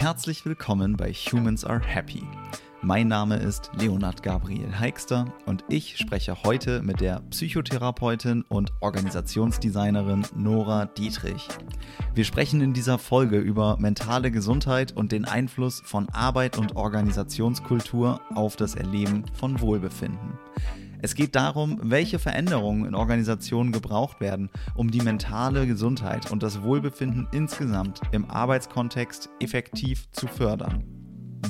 Herzlich willkommen bei Humans Are Happy. Mein Name ist Leonard Gabriel Heikster und ich spreche heute mit der Psychotherapeutin und Organisationsdesignerin Nora Dietrich. Wir sprechen in dieser Folge über mentale Gesundheit und den Einfluss von Arbeit und Organisationskultur auf das Erleben von Wohlbefinden. Es geht darum, welche Veränderungen in Organisationen gebraucht werden, um die mentale Gesundheit und das Wohlbefinden insgesamt im Arbeitskontext effektiv zu fördern.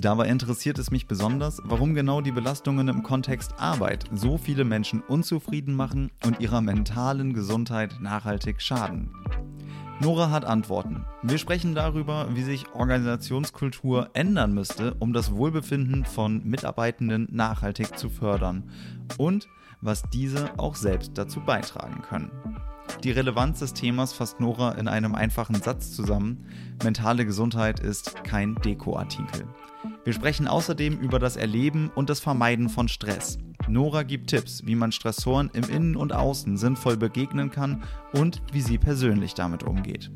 Dabei interessiert es mich besonders, warum genau die Belastungen im Kontext Arbeit so viele Menschen unzufrieden machen und ihrer mentalen Gesundheit nachhaltig schaden. Nora hat Antworten. Wir sprechen darüber, wie sich Organisationskultur ändern müsste, um das Wohlbefinden von Mitarbeitenden nachhaltig zu fördern und was diese auch selbst dazu beitragen können. Die Relevanz des Themas fasst Nora in einem einfachen Satz zusammen. Mentale Gesundheit ist kein Dekoartikel. Wir sprechen außerdem über das Erleben und das Vermeiden von Stress. Nora gibt Tipps, wie man Stressoren im Innen und Außen sinnvoll begegnen kann und wie sie persönlich damit umgeht.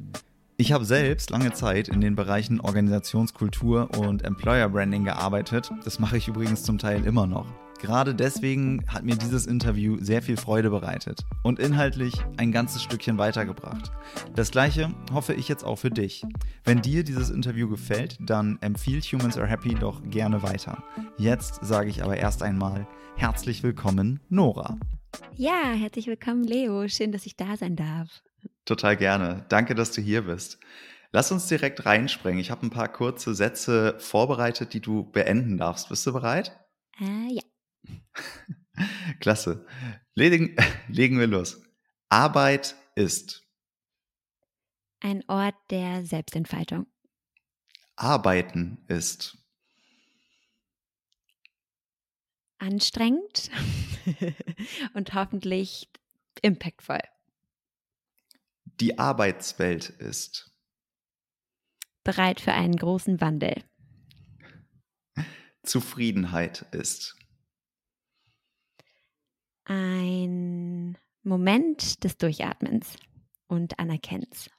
Ich habe selbst lange Zeit in den Bereichen Organisationskultur und Employer Branding gearbeitet. Das mache ich übrigens zum Teil immer noch. Gerade deswegen hat mir dieses Interview sehr viel Freude bereitet und inhaltlich ein ganzes Stückchen weitergebracht. Das gleiche hoffe ich jetzt auch für dich. Wenn dir dieses Interview gefällt, dann empfiehlt Humans Are Happy doch gerne weiter. Jetzt sage ich aber erst einmal herzlich willkommen, Nora. Ja, herzlich willkommen, Leo. Schön, dass ich da sein darf. Total gerne. Danke, dass du hier bist. Lass uns direkt reinspringen. Ich habe ein paar kurze Sätze vorbereitet, die du beenden darfst. Bist du bereit? Äh, ja. Klasse. Legen, legen wir los. Arbeit ist. Ein Ort der Selbstentfaltung. Arbeiten ist. Anstrengend und hoffentlich impactvoll. Die Arbeitswelt ist. Bereit für einen großen Wandel. Zufriedenheit ist. Ein Moment des Durchatmens und Anerkennens.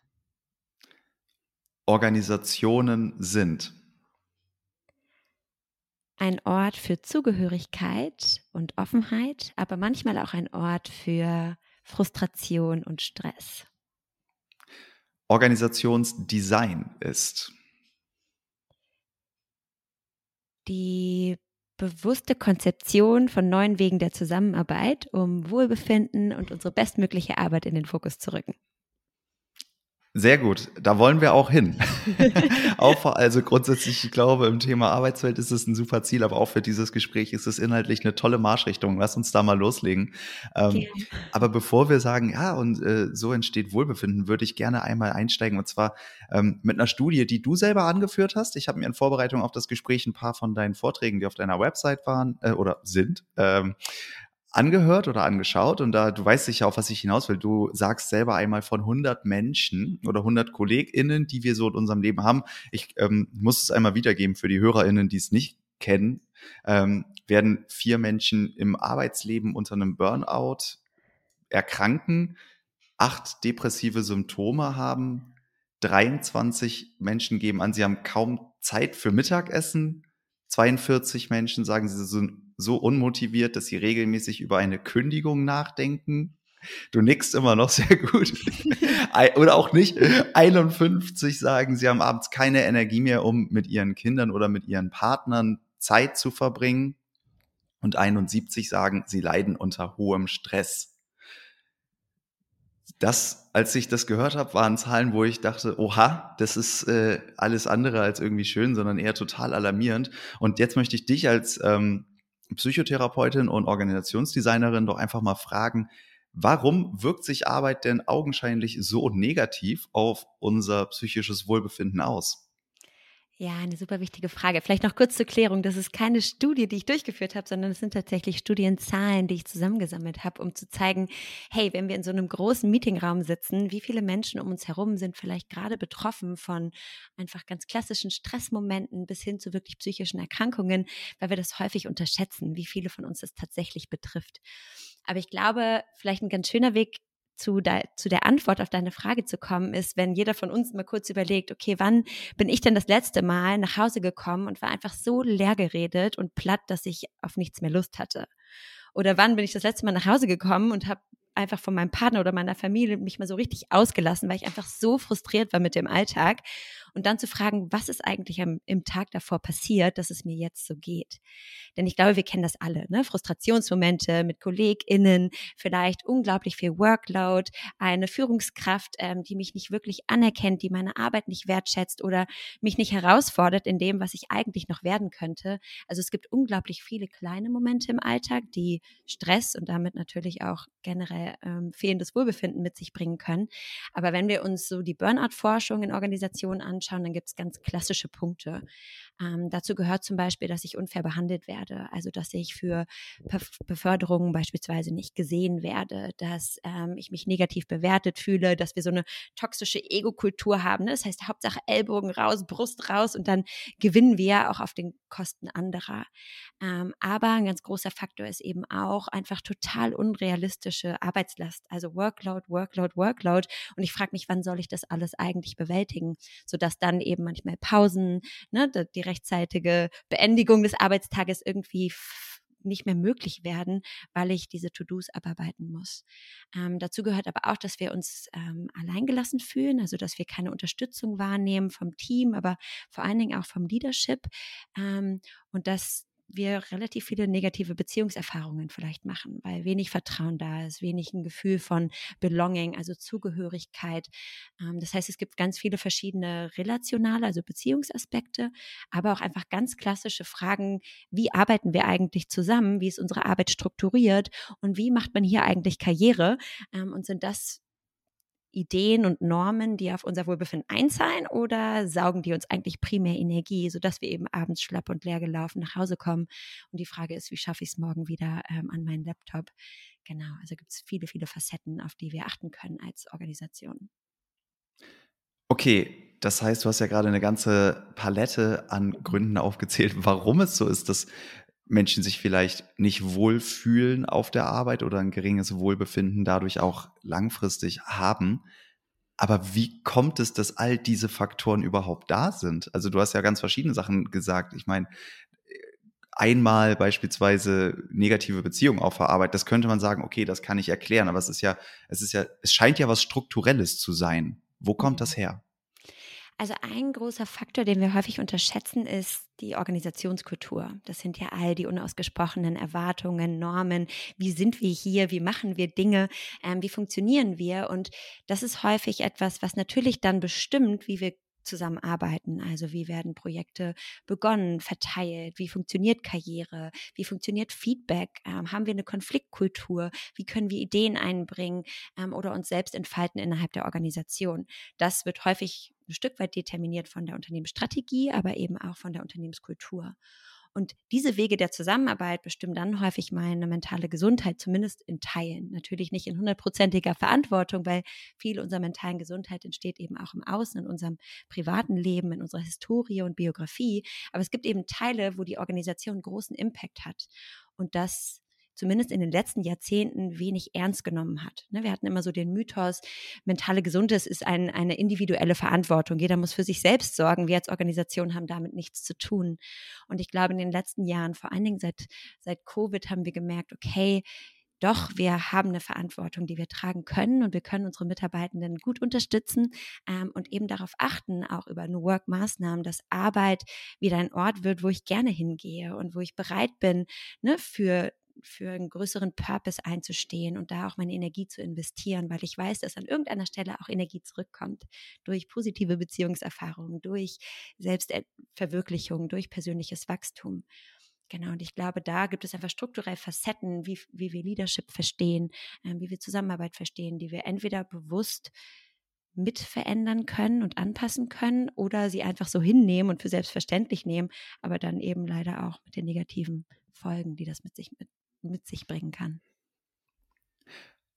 Organisationen sind. Ein Ort für Zugehörigkeit und Offenheit, aber manchmal auch ein Ort für Frustration und Stress. Organisationsdesign ist. Die bewusste Konzeption von neuen Wegen der Zusammenarbeit, um Wohlbefinden und unsere bestmögliche Arbeit in den Fokus zu rücken. Sehr gut, da wollen wir auch hin. auch also grundsätzlich, ich glaube, im Thema Arbeitswelt ist es ein super Ziel, aber auch für dieses Gespräch ist es inhaltlich eine tolle Marschrichtung. Lass uns da mal loslegen. Ähm, aber bevor wir sagen, ja, und äh, so entsteht Wohlbefinden, würde ich gerne einmal einsteigen und zwar ähm, mit einer Studie, die du selber angeführt hast. Ich habe mir in Vorbereitung auf das Gespräch ein paar von deinen Vorträgen, die auf deiner Website waren äh, oder sind, ähm, angehört oder angeschaut und da, du weißt sicher, auf was ich hinaus will. Du sagst selber einmal von 100 Menschen oder 100 KollegInnen, die wir so in unserem Leben haben. Ich ähm, muss es einmal wiedergeben für die HörerInnen, die es nicht kennen. Ähm, werden vier Menschen im Arbeitsleben unter einem Burnout erkranken, acht depressive Symptome haben, 23 Menschen geben an, sie haben kaum Zeit für Mittagessen, 42 Menschen sagen, sie sind so unmotiviert, dass sie regelmäßig über eine Kündigung nachdenken. Du nickst immer noch sehr gut. oder auch nicht. 51 sagen, sie haben abends keine Energie mehr, um mit ihren Kindern oder mit ihren Partnern Zeit zu verbringen. Und 71 sagen, sie leiden unter hohem Stress. Das, als ich das gehört habe, waren Zahlen, wo ich dachte, oha, das ist äh, alles andere als irgendwie schön, sondern eher total alarmierend. Und jetzt möchte ich dich als ähm, Psychotherapeutin und Organisationsdesignerin doch einfach mal fragen, warum wirkt sich Arbeit denn augenscheinlich so negativ auf unser psychisches Wohlbefinden aus? Ja, eine super wichtige Frage. Vielleicht noch kurz zur Klärung. Das ist keine Studie, die ich durchgeführt habe, sondern es sind tatsächlich Studienzahlen, die ich zusammengesammelt habe, um zu zeigen, hey, wenn wir in so einem großen Meetingraum sitzen, wie viele Menschen um uns herum sind vielleicht gerade betroffen von einfach ganz klassischen Stressmomenten bis hin zu wirklich psychischen Erkrankungen, weil wir das häufig unterschätzen, wie viele von uns das tatsächlich betrifft. Aber ich glaube, vielleicht ein ganz schöner Weg, zu, de, zu der Antwort auf deine Frage zu kommen, ist, wenn jeder von uns mal kurz überlegt, okay, wann bin ich denn das letzte Mal nach Hause gekommen und war einfach so leer geredet und platt, dass ich auf nichts mehr Lust hatte? Oder wann bin ich das letzte Mal nach Hause gekommen und habe einfach von meinem Partner oder meiner Familie mich mal so richtig ausgelassen, weil ich einfach so frustriert war mit dem Alltag. Und dann zu fragen, was ist eigentlich am, im Tag davor passiert, dass es mir jetzt so geht. Denn ich glaube, wir kennen das alle, ne? Frustrationsmomente mit KollegInnen, vielleicht unglaublich viel Workload, eine Führungskraft, ähm, die mich nicht wirklich anerkennt, die meine Arbeit nicht wertschätzt oder mich nicht herausfordert in dem, was ich eigentlich noch werden könnte. Also es gibt unglaublich viele kleine Momente im Alltag, die Stress und damit natürlich auch generell ähm, fehlendes Wohlbefinden mit sich bringen können. Aber wenn wir uns so die Burnout-Forschung in Organisationen anschauen, dann gibt es ganz klassische Punkte. Ähm, dazu gehört zum Beispiel, dass ich unfair behandelt werde, also dass ich für Beförderungen beispielsweise nicht gesehen werde, dass ähm, ich mich negativ bewertet fühle, dass wir so eine toxische Ego-Kultur haben. Ne? Das heißt, Hauptsache Ellbogen raus, Brust raus und dann gewinnen wir auch auf den Kosten anderer. Ähm, aber ein ganz großer Faktor ist eben auch einfach total unrealistische Arbeitslast, also Workload, Workload, Workload. Und ich frage mich, wann soll ich das alles eigentlich bewältigen, sodass dann eben manchmal Pausen, ne, die rechtzeitige Beendigung des Arbeitstages irgendwie nicht mehr möglich werden, weil ich diese To-Dos abarbeiten muss. Ähm, dazu gehört aber auch, dass wir uns ähm, alleingelassen fühlen, also dass wir keine Unterstützung wahrnehmen vom Team, aber vor allen Dingen auch vom Leadership ähm, und dass wir relativ viele negative Beziehungserfahrungen vielleicht machen, weil wenig Vertrauen da ist, wenig ein Gefühl von Belonging, also Zugehörigkeit. Ähm, das heißt, es gibt ganz viele verschiedene relationale, also Beziehungsaspekte, aber auch einfach ganz klassische Fragen, wie arbeiten wir eigentlich zusammen, wie ist unsere Arbeit strukturiert? Und wie macht man hier eigentlich Karriere? Ähm, und sind das Ideen und Normen, die auf unser Wohlbefinden einzahlen oder saugen die uns eigentlich primär Energie, sodass wir eben abends schlapp und leer gelaufen nach Hause kommen? Und die Frage ist, wie schaffe ich es morgen wieder ähm, an meinen Laptop? Genau, also gibt es viele, viele Facetten, auf die wir achten können als Organisation. Okay, das heißt, du hast ja gerade eine ganze Palette an Gründen aufgezählt, warum es so ist, dass Menschen sich vielleicht nicht wohlfühlen auf der Arbeit oder ein geringes Wohlbefinden dadurch auch langfristig haben. Aber wie kommt es, dass all diese Faktoren überhaupt da sind? Also du hast ja ganz verschiedene Sachen gesagt. Ich meine, einmal beispielsweise negative Beziehungen auf der Arbeit, das könnte man sagen, okay, das kann ich erklären, aber es ist ja, es ist ja, es scheint ja was Strukturelles zu sein. Wo kommt das her? Also ein großer Faktor, den wir häufig unterschätzen, ist die Organisationskultur. Das sind ja all die unausgesprochenen Erwartungen, Normen. Wie sind wir hier? Wie machen wir Dinge? Ähm, wie funktionieren wir? Und das ist häufig etwas, was natürlich dann bestimmt, wie wir zusammenarbeiten. Also wie werden Projekte begonnen, verteilt? Wie funktioniert Karriere? Wie funktioniert Feedback? Ähm, haben wir eine Konfliktkultur? Wie können wir Ideen einbringen ähm, oder uns selbst entfalten innerhalb der Organisation? Das wird häufig ein Stück weit determiniert von der Unternehmensstrategie, aber eben auch von der Unternehmenskultur. Und diese Wege der Zusammenarbeit bestimmen dann häufig meine mentale Gesundheit, zumindest in Teilen. Natürlich nicht in hundertprozentiger Verantwortung, weil viel unserer mentalen Gesundheit entsteht eben auch im Außen, in unserem privaten Leben, in unserer Historie und Biografie. Aber es gibt eben Teile, wo die Organisation großen Impact hat. Und das zumindest in den letzten Jahrzehnten wenig ernst genommen hat. Ne, wir hatten immer so den Mythos, mentale Gesundheit ist ein, eine individuelle Verantwortung. Jeder muss für sich selbst sorgen. Wir als Organisation haben damit nichts zu tun. Und ich glaube, in den letzten Jahren, vor allen Dingen seit, seit Covid, haben wir gemerkt, okay, doch, wir haben eine Verantwortung, die wir tragen können und wir können unsere Mitarbeitenden gut unterstützen ähm, und eben darauf achten, auch über New Work-Maßnahmen, dass Arbeit wieder ein Ort wird, wo ich gerne hingehe und wo ich bereit bin, ne, für für einen größeren Purpose einzustehen und da auch meine Energie zu investieren, weil ich weiß, dass an irgendeiner Stelle auch Energie zurückkommt durch positive Beziehungserfahrungen, durch Selbstverwirklichung, durch persönliches Wachstum. Genau, und ich glaube, da gibt es einfach strukturell Facetten, wie, wie wir Leadership verstehen, äh, wie wir Zusammenarbeit verstehen, die wir entweder bewusst mit verändern können und anpassen können oder sie einfach so hinnehmen und für selbstverständlich nehmen, aber dann eben leider auch mit den negativen Folgen, die das mit sich mit, mit sich bringen kann.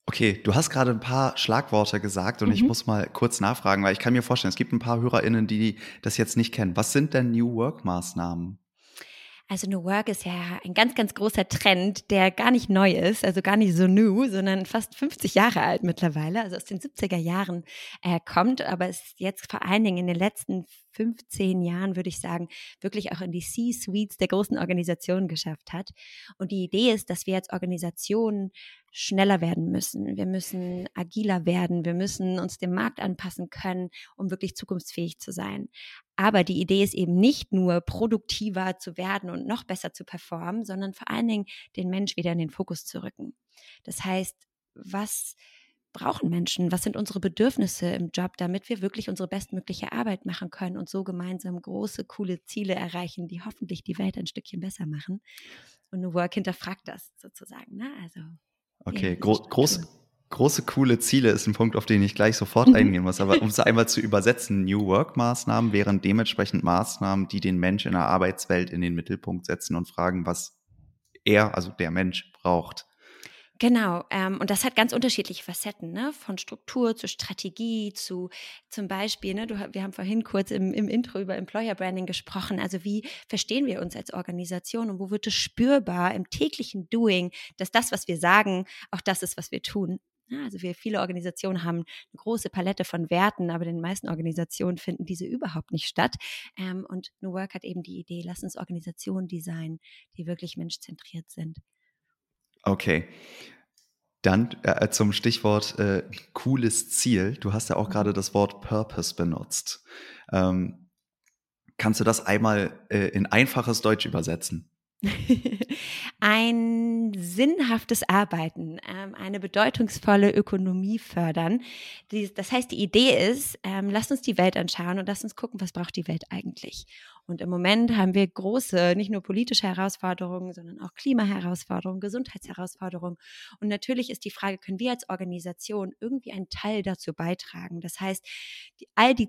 Okay, du hast gerade ein paar Schlagworte gesagt und mhm. ich muss mal kurz nachfragen, weil ich kann mir vorstellen, es gibt ein paar HörerInnen, die das jetzt nicht kennen. Was sind denn New Work-Maßnahmen? Also New Work ist ja ein ganz, ganz großer Trend, der gar nicht neu ist, also gar nicht so new, sondern fast 50 Jahre alt mittlerweile, also aus den 70er Jahren äh, kommt, aber es jetzt vor allen Dingen in den letzten 15 Jahren, würde ich sagen, wirklich auch in die C-Suites der großen Organisationen geschafft hat. Und die Idee ist, dass wir als Organisationen schneller werden müssen. Wir müssen agiler werden. Wir müssen uns dem Markt anpassen können, um wirklich zukunftsfähig zu sein. Aber die Idee ist eben nicht nur produktiver zu werden und noch besser zu performen, sondern vor allen Dingen den Mensch wieder in den Fokus zu rücken. Das heißt, was brauchen Menschen? Was sind unsere Bedürfnisse im Job, damit wir wirklich unsere bestmögliche Arbeit machen können und so gemeinsam große, coole Ziele erreichen, die hoffentlich die Welt ein Stückchen besser machen? Und New Work hinterfragt das sozusagen. Ne? Also Okay, Gro groß, große, coole Ziele ist ein Punkt, auf den ich gleich sofort eingehen muss. Aber um es einmal zu übersetzen, New Work-Maßnahmen wären dementsprechend Maßnahmen, die den Mensch in der Arbeitswelt in den Mittelpunkt setzen und fragen, was er, also der Mensch, braucht. Genau, ähm, und das hat ganz unterschiedliche Facetten, ne? von Struktur zu Strategie zu zum Beispiel, ne? du, wir haben vorhin kurz im, im Intro über Employer Branding gesprochen, also wie verstehen wir uns als Organisation und wo wird es spürbar im täglichen Doing, dass das, was wir sagen, auch das ist, was wir tun. Also wir viele Organisationen haben eine große Palette von Werten, aber in den meisten Organisationen finden diese überhaupt nicht statt. Ähm, und New Work hat eben die Idee, lass uns Organisationen designen, die wirklich menschzentriert sind. Okay. Dann äh, zum Stichwort äh, cooles Ziel. Du hast ja auch gerade das Wort Purpose benutzt. Ähm, kannst du das einmal äh, in einfaches Deutsch übersetzen? ein sinnhaftes Arbeiten, ähm, eine bedeutungsvolle Ökonomie fördern. das heißt, die Idee ist, ähm, lasst uns die Welt anschauen und lasst uns gucken, was braucht die Welt eigentlich. Und im Moment haben wir große, nicht nur politische Herausforderungen, sondern auch Klimaherausforderungen, Gesundheitsherausforderungen. Und natürlich ist die Frage, können wir als Organisation irgendwie einen Teil dazu beitragen? Das heißt, die, all die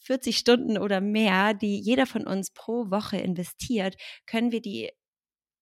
40 Stunden oder mehr, die jeder von uns pro Woche investiert, können wir die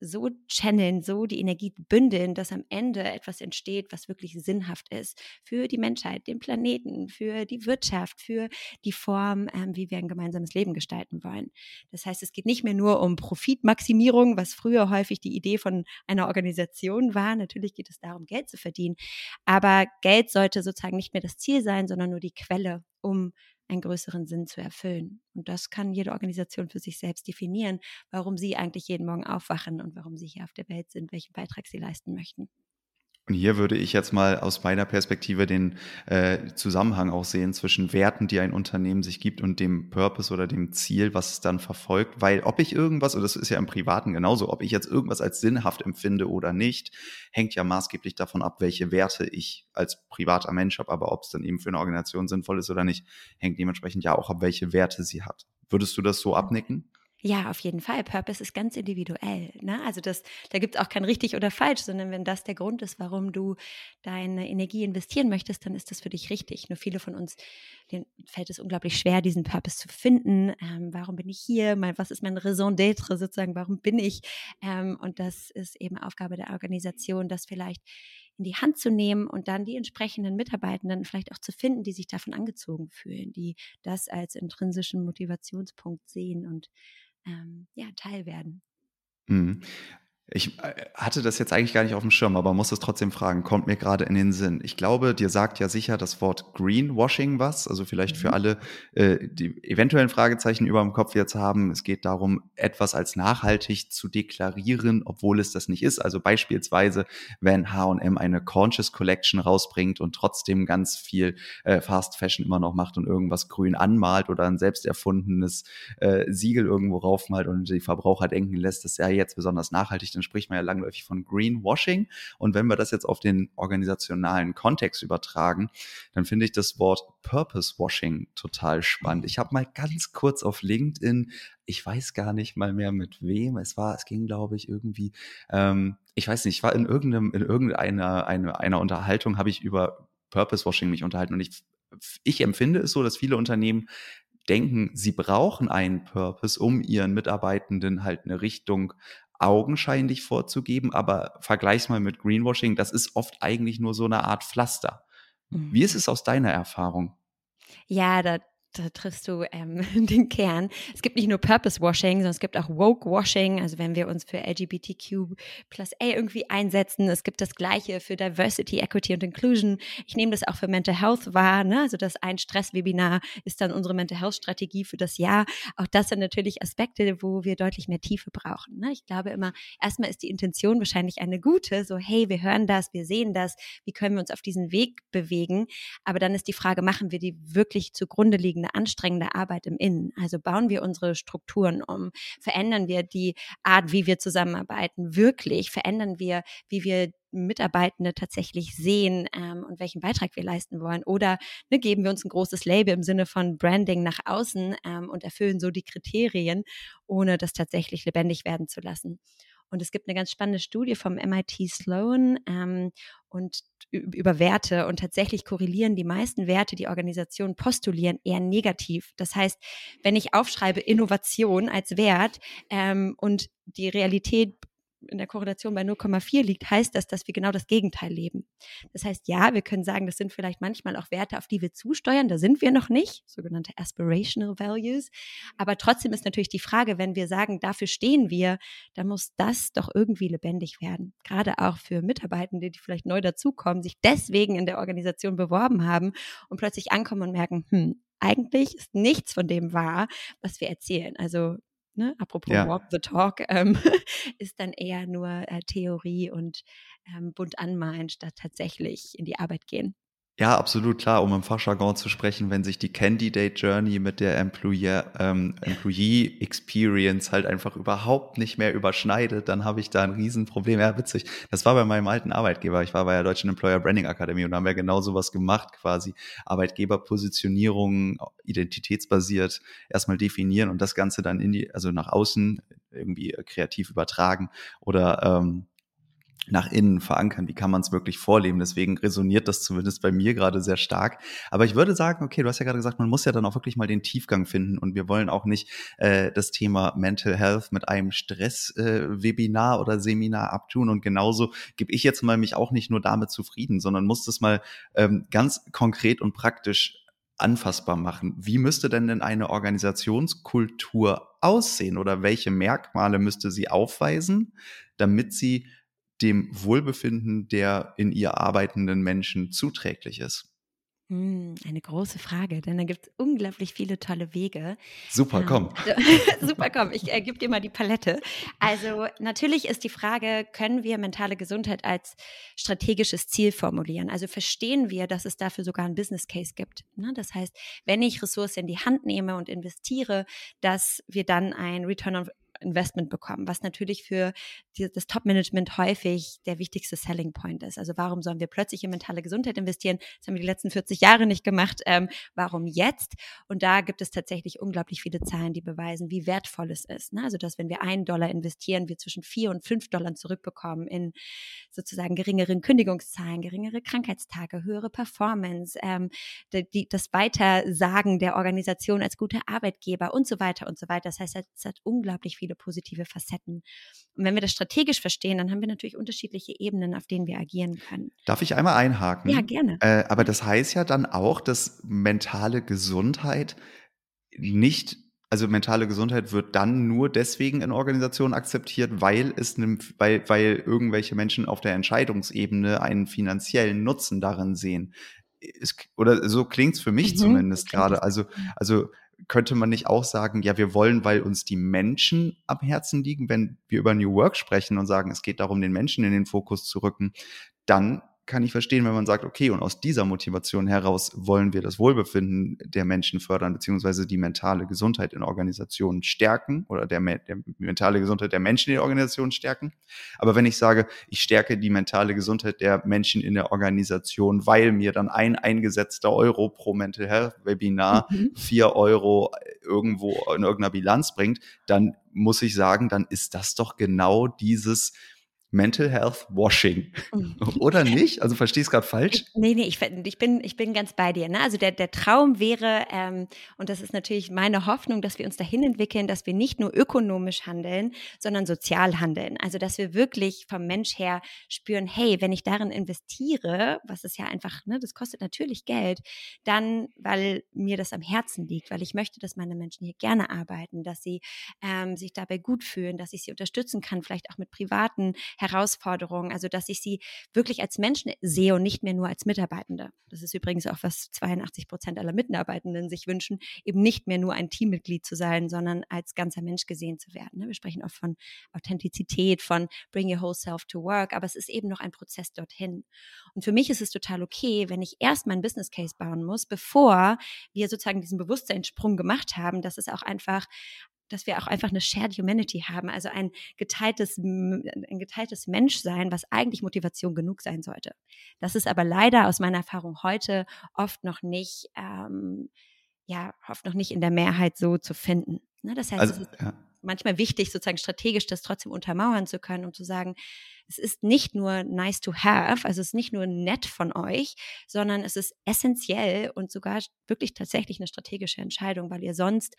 so channeln, so die Energie bündeln, dass am Ende etwas entsteht, was wirklich sinnhaft ist für die Menschheit, den Planeten, für die Wirtschaft, für die Form, ähm, wie wir ein gemeinsames Leben gestalten wollen. Das heißt, es geht nicht mehr nur um Profitmaximierung, was früher häufig die Idee von einer Organisation war. Natürlich geht es darum, Geld zu verdienen. Aber Geld sollte sozusagen nicht mehr das Ziel sein, sondern nur die Quelle, um einen größeren Sinn zu erfüllen. Und das kann jede Organisation für sich selbst definieren, warum sie eigentlich jeden Morgen aufwachen und warum sie hier auf der Welt sind, welchen Beitrag sie leisten möchten. Und hier würde ich jetzt mal aus meiner Perspektive den äh, Zusammenhang auch sehen zwischen Werten, die ein Unternehmen sich gibt und dem Purpose oder dem Ziel, was es dann verfolgt. Weil ob ich irgendwas, und das ist ja im Privaten genauso, ob ich jetzt irgendwas als sinnhaft empfinde oder nicht, hängt ja maßgeblich davon ab, welche Werte ich als privater Mensch habe. Aber ob es dann eben für eine Organisation sinnvoll ist oder nicht, hängt dementsprechend ja auch ab, welche Werte sie hat. Würdest du das so abnicken? Ja, auf jeden Fall. Purpose ist ganz individuell. Ne? Also das, da gibt es auch kein richtig oder falsch, sondern wenn das der Grund ist, warum du deine Energie investieren möchtest, dann ist das für dich richtig. Nur viele von uns, denen fällt es unglaublich schwer, diesen Purpose zu finden. Ähm, warum bin ich hier? Mein, was ist mein Raison d'être sozusagen? Warum bin ich? Ähm, und das ist eben Aufgabe der Organisation, das vielleicht in die Hand zu nehmen und dann die entsprechenden Mitarbeitenden vielleicht auch zu finden, die sich davon angezogen fühlen, die das als intrinsischen Motivationspunkt sehen und ähm, ja, Teil werden. Mhm. Ich äh, hatte das jetzt eigentlich gar nicht auf dem Schirm, aber muss es trotzdem fragen, kommt mir gerade in den Sinn. Ich glaube, dir sagt ja sicher das Wort Greenwashing was. Also vielleicht mhm. für alle, äh, die eventuellen Fragezeichen über dem Kopf jetzt haben. Es geht darum, etwas als nachhaltig zu deklarieren, obwohl es das nicht ist. Also beispielsweise, wenn H&M eine Conscious Collection rausbringt und trotzdem ganz viel äh, Fast Fashion immer noch macht und irgendwas grün anmalt oder ein selbst erfundenes äh, Siegel irgendwo raufmalt und die Verbraucher denken lässt, das sei jetzt besonders nachhaltig, dann spricht man ja langläufig von Greenwashing. Und wenn wir das jetzt auf den organisationalen Kontext übertragen, dann finde ich das Wort Purpose Washing total spannend. Ich habe mal ganz kurz auf LinkedIn ich weiß gar nicht mal mehr mit wem. Es war, es ging, glaube ich, irgendwie, ähm, ich weiß nicht, ich war in irgendeinem, in irgendeiner eine, einer Unterhaltung, habe ich über Purpose Washing mich unterhalten und ich, ich empfinde es so, dass viele Unternehmen denken, sie brauchen einen Purpose, um ihren Mitarbeitenden halt eine Richtung augenscheinlich vorzugeben, aber vergleich's mal mit Greenwashing, das ist oft eigentlich nur so eine Art Pflaster. Mhm. Wie ist es aus deiner Erfahrung? Ja, da da triffst du ähm, den Kern. Es gibt nicht nur Purpose Washing, sondern es gibt auch Woke Washing. Also wenn wir uns für LGBTQ plus A irgendwie einsetzen, es gibt das Gleiche für Diversity, Equity und Inclusion. Ich nehme das auch für Mental Health wahr. Ne? Also das ein Stresswebinar ist dann unsere Mental Health Strategie für das Jahr. Auch das sind natürlich Aspekte, wo wir deutlich mehr Tiefe brauchen. Ne? Ich glaube immer, erstmal ist die Intention wahrscheinlich eine gute. So, hey, wir hören das, wir sehen das. Wie können wir uns auf diesen Weg bewegen? Aber dann ist die Frage, machen wir die wirklich zugrunde liegende eine anstrengende Arbeit im Innen. Also bauen wir unsere Strukturen um, verändern wir die Art, wie wir zusammenarbeiten, wirklich, verändern wir, wie wir Mitarbeitende tatsächlich sehen ähm, und welchen Beitrag wir leisten wollen. Oder ne, geben wir uns ein großes Label im Sinne von Branding nach außen ähm, und erfüllen so die Kriterien, ohne das tatsächlich lebendig werden zu lassen. Und es gibt eine ganz spannende Studie vom MIT Sloan ähm, und über Werte und tatsächlich korrelieren die meisten Werte, die Organisationen postulieren, eher negativ. Das heißt, wenn ich aufschreibe Innovation als Wert ähm, und die Realität in der Korrelation bei 0,4 liegt, heißt das, dass wir genau das Gegenteil leben. Das heißt, ja, wir können sagen, das sind vielleicht manchmal auch Werte, auf die wir zusteuern. Da sind wir noch nicht, sogenannte aspirational values. Aber trotzdem ist natürlich die Frage, wenn wir sagen, dafür stehen wir, dann muss das doch irgendwie lebendig werden. Gerade auch für Mitarbeitende, die vielleicht neu dazukommen, sich deswegen in der Organisation beworben haben und plötzlich ankommen und merken, hm, eigentlich ist nichts von dem wahr, was wir erzählen. Also ne, apropos ja. Walk the Talk, ähm, ist dann eher nur äh, Theorie und ähm, bunt anmalen, statt tatsächlich in die Arbeit gehen. Ja, absolut klar, um im Fachjargon zu sprechen, wenn sich die Candidate Journey mit der Employee, ähm, Employee Experience halt einfach überhaupt nicht mehr überschneidet, dann habe ich da ein Riesenproblem. Ja, witzig. Das war bei meinem alten Arbeitgeber. Ich war bei der Deutschen Employer Branding Academy und haben wir genau sowas gemacht, quasi Arbeitgeberpositionierung, identitätsbasiert erstmal definieren und das Ganze dann in die, also nach außen irgendwie kreativ übertragen oder ähm, nach innen verankern, wie kann man es wirklich vorleben. Deswegen resoniert das zumindest bei mir gerade sehr stark. Aber ich würde sagen, okay, du hast ja gerade gesagt, man muss ja dann auch wirklich mal den Tiefgang finden und wir wollen auch nicht äh, das Thema Mental Health mit einem Stress-Webinar äh, oder Seminar abtun. Und genauso gebe ich jetzt mal mich auch nicht nur damit zufrieden, sondern muss das mal ähm, ganz konkret und praktisch anfassbar machen. Wie müsste denn denn eine Organisationskultur aussehen oder welche Merkmale müsste sie aufweisen, damit sie dem Wohlbefinden der in ihr arbeitenden Menschen zuträglich ist? Hm, eine große Frage, denn da gibt es unglaublich viele tolle Wege. Super, ähm, komm. super, komm, ich äh, gebe dir mal die Palette. Also natürlich ist die Frage, können wir mentale Gesundheit als strategisches Ziel formulieren? Also verstehen wir, dass es dafür sogar einen Business Case gibt? Ne? Das heißt, wenn ich Ressourcen in die Hand nehme und investiere, dass wir dann ein Return on Investment bekommen, was natürlich für die, das Top-Management häufig der wichtigste Selling Point ist. Also warum sollen wir plötzlich in mentale Gesundheit investieren? Das haben wir die letzten 40 Jahre nicht gemacht. Ähm, warum jetzt? Und da gibt es tatsächlich unglaublich viele Zahlen, die beweisen, wie wertvoll es ist. Ne? Also dass wenn wir einen Dollar investieren, wir zwischen vier und fünf Dollar zurückbekommen in sozusagen geringeren Kündigungszahlen, geringere Krankheitstage, höhere Performance, ähm, die, die, das Weitersagen der Organisation als gute Arbeitgeber und so weiter und so weiter. Das heißt, es hat unglaublich viele viele positive Facetten. Und wenn wir das strategisch verstehen, dann haben wir natürlich unterschiedliche Ebenen, auf denen wir agieren können. Darf ich einmal einhaken? Ja, gerne. Äh, aber das heißt ja dann auch, dass mentale Gesundheit nicht also mentale Gesundheit wird dann nur deswegen in Organisationen akzeptiert, weil es ne, weil, weil irgendwelche Menschen auf der Entscheidungsebene einen finanziellen Nutzen darin sehen. Es, oder so klingt es für mich mhm, zumindest gerade. Also, also könnte man nicht auch sagen, ja, wir wollen, weil uns die Menschen am Herzen liegen, wenn wir über New Work sprechen und sagen, es geht darum, den Menschen in den Fokus zu rücken, dann kann ich verstehen, wenn man sagt, okay, und aus dieser Motivation heraus wollen wir das Wohlbefinden der Menschen fördern, beziehungsweise die mentale Gesundheit in Organisationen stärken oder der, der mentale Gesundheit der Menschen in der Organisation stärken. Aber wenn ich sage, ich stärke die mentale Gesundheit der Menschen in der Organisation, weil mir dann ein eingesetzter Euro pro Mental Health Webinar mhm. vier Euro irgendwo in irgendeiner Bilanz bringt, dann muss ich sagen, dann ist das doch genau dieses Mental Health Washing. Mhm. Oder nicht? Also verstehst du gerade falsch? nee, nee, ich, ich, bin, ich bin ganz bei dir. Ne? Also der, der Traum wäre, ähm, und das ist natürlich meine Hoffnung, dass wir uns dahin entwickeln, dass wir nicht nur ökonomisch handeln, sondern sozial handeln. Also dass wir wirklich vom Mensch her spüren, hey, wenn ich darin investiere, was ist ja einfach, ne, das kostet natürlich Geld, dann, weil mir das am Herzen liegt, weil ich möchte, dass meine Menschen hier gerne arbeiten, dass sie ähm, sich dabei gut fühlen, dass ich sie unterstützen kann, vielleicht auch mit privaten Herausforderungen, also dass ich sie wirklich als Menschen sehe und nicht mehr nur als Mitarbeitende. Das ist übrigens auch, was 82 Prozent aller Mitarbeitenden sich wünschen, eben nicht mehr nur ein Teammitglied zu sein, sondern als ganzer Mensch gesehen zu werden. Ne? Wir sprechen oft von Authentizität, von Bring Your Whole Self to Work, aber es ist eben noch ein Prozess dorthin. Und für mich ist es total okay, wenn ich erst meinen Business Case bauen muss, bevor wir sozusagen diesen Bewusstseinssprung gemacht haben, dass es auch einfach dass wir auch einfach eine Shared Humanity haben, also ein geteiltes, ein geteiltes Menschsein, was eigentlich Motivation genug sein sollte. Das ist aber leider aus meiner Erfahrung heute oft noch nicht, ähm, ja, oft noch nicht in der Mehrheit so zu finden. Ne? Das heißt, also, ja. Manchmal wichtig, sozusagen strategisch das trotzdem untermauern zu können, um zu sagen, es ist nicht nur nice to have, also es ist nicht nur nett von euch, sondern es ist essentiell und sogar wirklich tatsächlich eine strategische Entscheidung, weil ihr sonst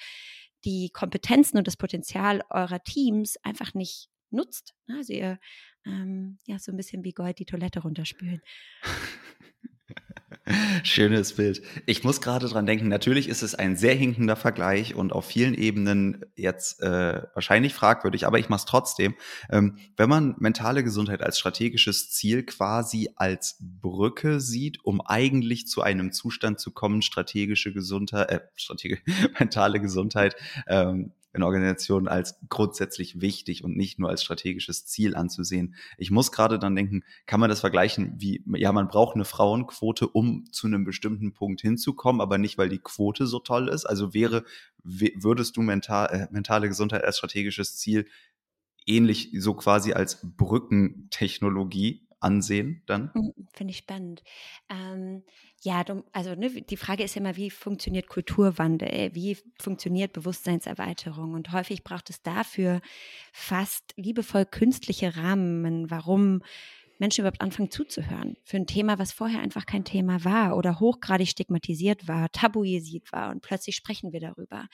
die Kompetenzen und das Potenzial eurer Teams einfach nicht nutzt. Also ihr ähm, ja so ein bisschen wie Gold die Toilette runterspülen. Schönes Bild. Ich muss gerade dran denken, natürlich ist es ein sehr hinkender Vergleich und auf vielen Ebenen jetzt äh, wahrscheinlich fragwürdig, aber ich mache es trotzdem. Ähm, wenn man mentale Gesundheit als strategisches Ziel quasi als Brücke sieht, um eigentlich zu einem Zustand zu kommen, strategische Gesundheit, äh, strategische, mentale Gesundheit, ähm, in Organisationen als grundsätzlich wichtig und nicht nur als strategisches Ziel anzusehen. Ich muss gerade dann denken, kann man das vergleichen wie, ja, man braucht eine Frauenquote, um zu einem bestimmten Punkt hinzukommen, aber nicht, weil die Quote so toll ist. Also wäre, würdest du mental, äh, mentale Gesundheit als strategisches Ziel ähnlich so quasi als Brückentechnologie ansehen dann? Hm, finde ich spannend. Ähm, ja, also ne, die Frage ist ja immer, wie funktioniert Kulturwandel? Wie funktioniert Bewusstseinserweiterung? Und häufig braucht es dafür fast liebevoll künstliche Rahmen. Warum Menschen überhaupt anfangen zuzuhören für ein Thema, was vorher einfach kein Thema war oder hochgradig stigmatisiert war, tabuisiert war und plötzlich sprechen wir darüber.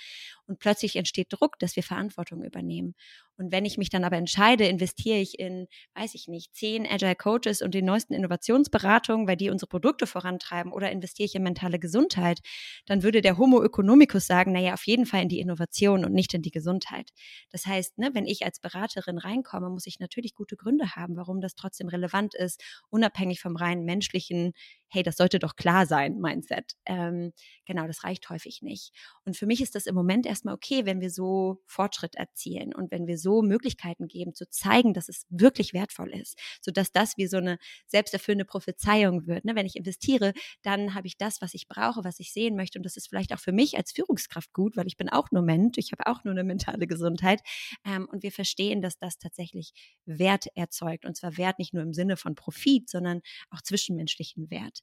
Und plötzlich entsteht Druck, dass wir Verantwortung übernehmen. Und wenn ich mich dann aber entscheide, investiere ich in, weiß ich nicht, zehn Agile Coaches und die neuesten Innovationsberatungen, weil die unsere Produkte vorantreiben, oder investiere ich in mentale Gesundheit, dann würde der Homo economicus sagen, naja, auf jeden Fall in die Innovation und nicht in die Gesundheit. Das heißt, ne, wenn ich als Beraterin reinkomme, muss ich natürlich gute Gründe haben, warum das trotzdem relevant ist, unabhängig vom rein menschlichen hey, das sollte doch klar sein, Mindset. Ähm, genau, das reicht häufig nicht. Und für mich ist das im Moment erstmal okay, wenn wir so Fortschritt erzielen und wenn wir so Möglichkeiten geben, zu zeigen, dass es wirklich wertvoll ist, sodass das wie so eine selbsterfüllende Prophezeiung wird. Ne? Wenn ich investiere, dann habe ich das, was ich brauche, was ich sehen möchte. Und das ist vielleicht auch für mich als Führungskraft gut, weil ich bin auch nur Mensch, ich habe auch nur eine mentale Gesundheit. Ähm, und wir verstehen, dass das tatsächlich Wert erzeugt. Und zwar Wert nicht nur im Sinne von Profit, sondern auch zwischenmenschlichen Wert.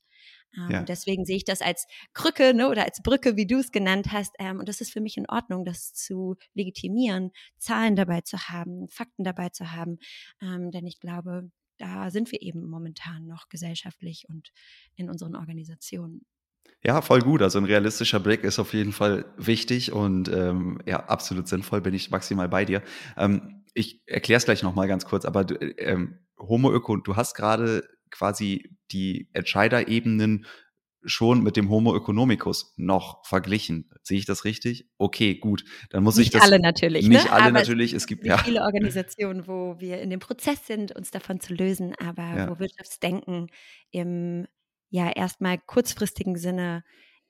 Ähm, ja. Deswegen sehe ich das als Krücke ne, oder als Brücke, wie du es genannt hast. Ähm, und das ist für mich in Ordnung, das zu legitimieren, Zahlen dabei zu haben, Fakten dabei zu haben. Ähm, denn ich glaube, da sind wir eben momentan noch gesellschaftlich und in unseren Organisationen. Ja, voll gut. Also ein realistischer Blick ist auf jeden Fall wichtig und ähm, ja, absolut sinnvoll, bin ich maximal bei dir. Ähm, ich erkläre es gleich nochmal ganz kurz, aber du, ähm, Homo Öko, du hast gerade quasi die Entscheiderebenen schon mit dem Homo economicus noch verglichen. Sehe ich das richtig? Okay, gut. Dann muss nicht ich das. Nicht alle natürlich. Nicht ne? alle aber natürlich. Es gibt ja viele Organisationen, wo wir in dem Prozess sind, uns davon zu lösen, aber ja. wo Wirtschaftsdenken im ja erstmal kurzfristigen Sinne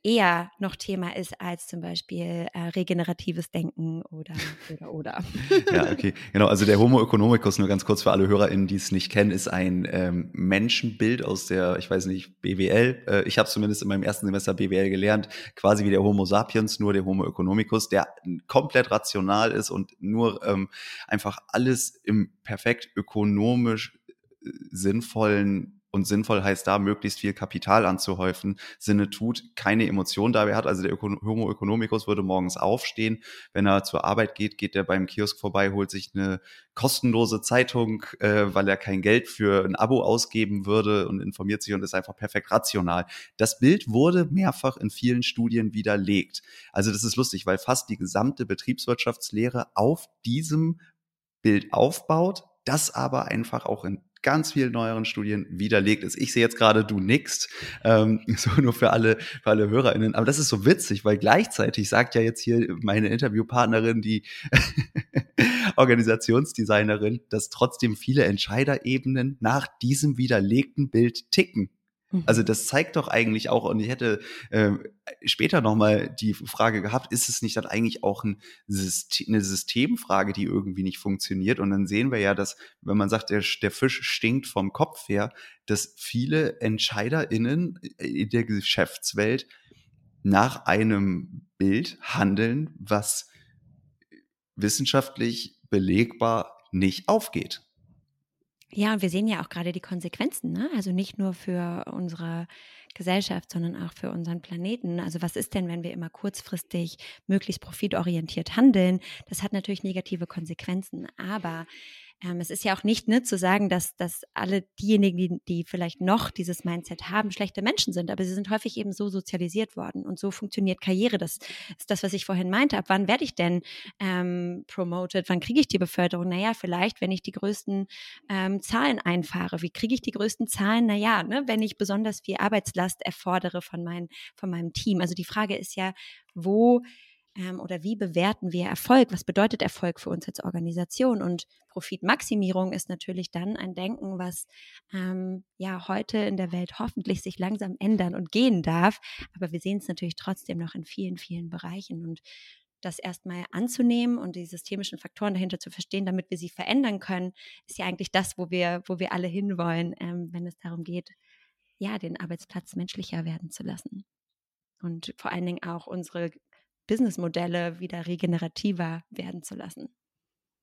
eher noch Thema ist als zum Beispiel äh, regeneratives Denken oder oder oder. ja, okay, genau. Also der Homo economicus, nur ganz kurz für alle HörerInnen, die es nicht kennen, ist ein ähm, Menschenbild aus der, ich weiß nicht, BWL. Äh, ich habe zumindest in meinem ersten Semester BWL gelernt, quasi wie der Homo sapiens, nur der Homo economicus, der komplett rational ist und nur ähm, einfach alles im perfekt ökonomisch äh, sinnvollen und sinnvoll heißt da, möglichst viel Kapital anzuhäufen, Sinne tut, keine Emotion dabei hat. Also der Öko Homo economicus würde morgens aufstehen, wenn er zur Arbeit geht, geht er beim Kiosk vorbei, holt sich eine kostenlose Zeitung, äh, weil er kein Geld für ein Abo ausgeben würde und informiert sich und ist einfach perfekt rational. Das Bild wurde mehrfach in vielen Studien widerlegt. Also das ist lustig, weil fast die gesamte Betriebswirtschaftslehre auf diesem Bild aufbaut, das aber einfach auch in ganz vielen neueren Studien widerlegt ist. Ich sehe jetzt gerade, du nickst, ähm, so nur für alle, für alle HörerInnen. Aber das ist so witzig, weil gleichzeitig sagt ja jetzt hier meine Interviewpartnerin, die Organisationsdesignerin, dass trotzdem viele Entscheiderebenen nach diesem widerlegten Bild ticken. Also mhm. das zeigt doch eigentlich auch, und ich hätte äh, später nochmal die Frage gehabt, ist es nicht dann eigentlich auch ein System, eine Systemfrage, die irgendwie nicht funktioniert? Und dann sehen wir ja, dass, wenn man sagt, der, der Fisch stinkt vom Kopf her, dass viele EntscheiderInnen in der Geschäftswelt nach einem Bild handeln, was wissenschaftlich belegbar nicht aufgeht. Ja, und wir sehen ja auch gerade die Konsequenzen, ne? Also nicht nur für unsere Gesellschaft, sondern auch für unseren Planeten. Also was ist denn, wenn wir immer kurzfristig möglichst profitorientiert handeln? Das hat natürlich negative Konsequenzen, aber ähm, es ist ja auch nicht ne, zu sagen, dass, dass alle diejenigen, die, die vielleicht noch dieses Mindset haben, schlechte Menschen sind, aber sie sind häufig eben so sozialisiert worden und so funktioniert Karriere. Das ist das, was ich vorhin meinte. Ab wann werde ich denn ähm, promoted? Wann kriege ich die Beförderung? Naja, vielleicht, wenn ich die größten ähm, Zahlen einfahre. Wie kriege ich die größten Zahlen? Naja, ne, wenn ich besonders viel Arbeitslast erfordere von, mein, von meinem Team. Also die Frage ist ja, wo ähm, oder wie bewerten wir Erfolg? Was bedeutet Erfolg für uns als Organisation? Und Profitmaximierung ist natürlich dann ein Denken, was ähm, ja heute in der Welt hoffentlich sich langsam ändern und gehen darf. Aber wir sehen es natürlich trotzdem noch in vielen, vielen Bereichen. Und das erstmal anzunehmen und die systemischen Faktoren dahinter zu verstehen, damit wir sie verändern können, ist ja eigentlich das, wo wir, wo wir alle hinwollen, ähm, wenn es darum geht, ja, den Arbeitsplatz menschlicher werden zu lassen. Und vor allen Dingen auch unsere Businessmodelle wieder regenerativer werden zu lassen.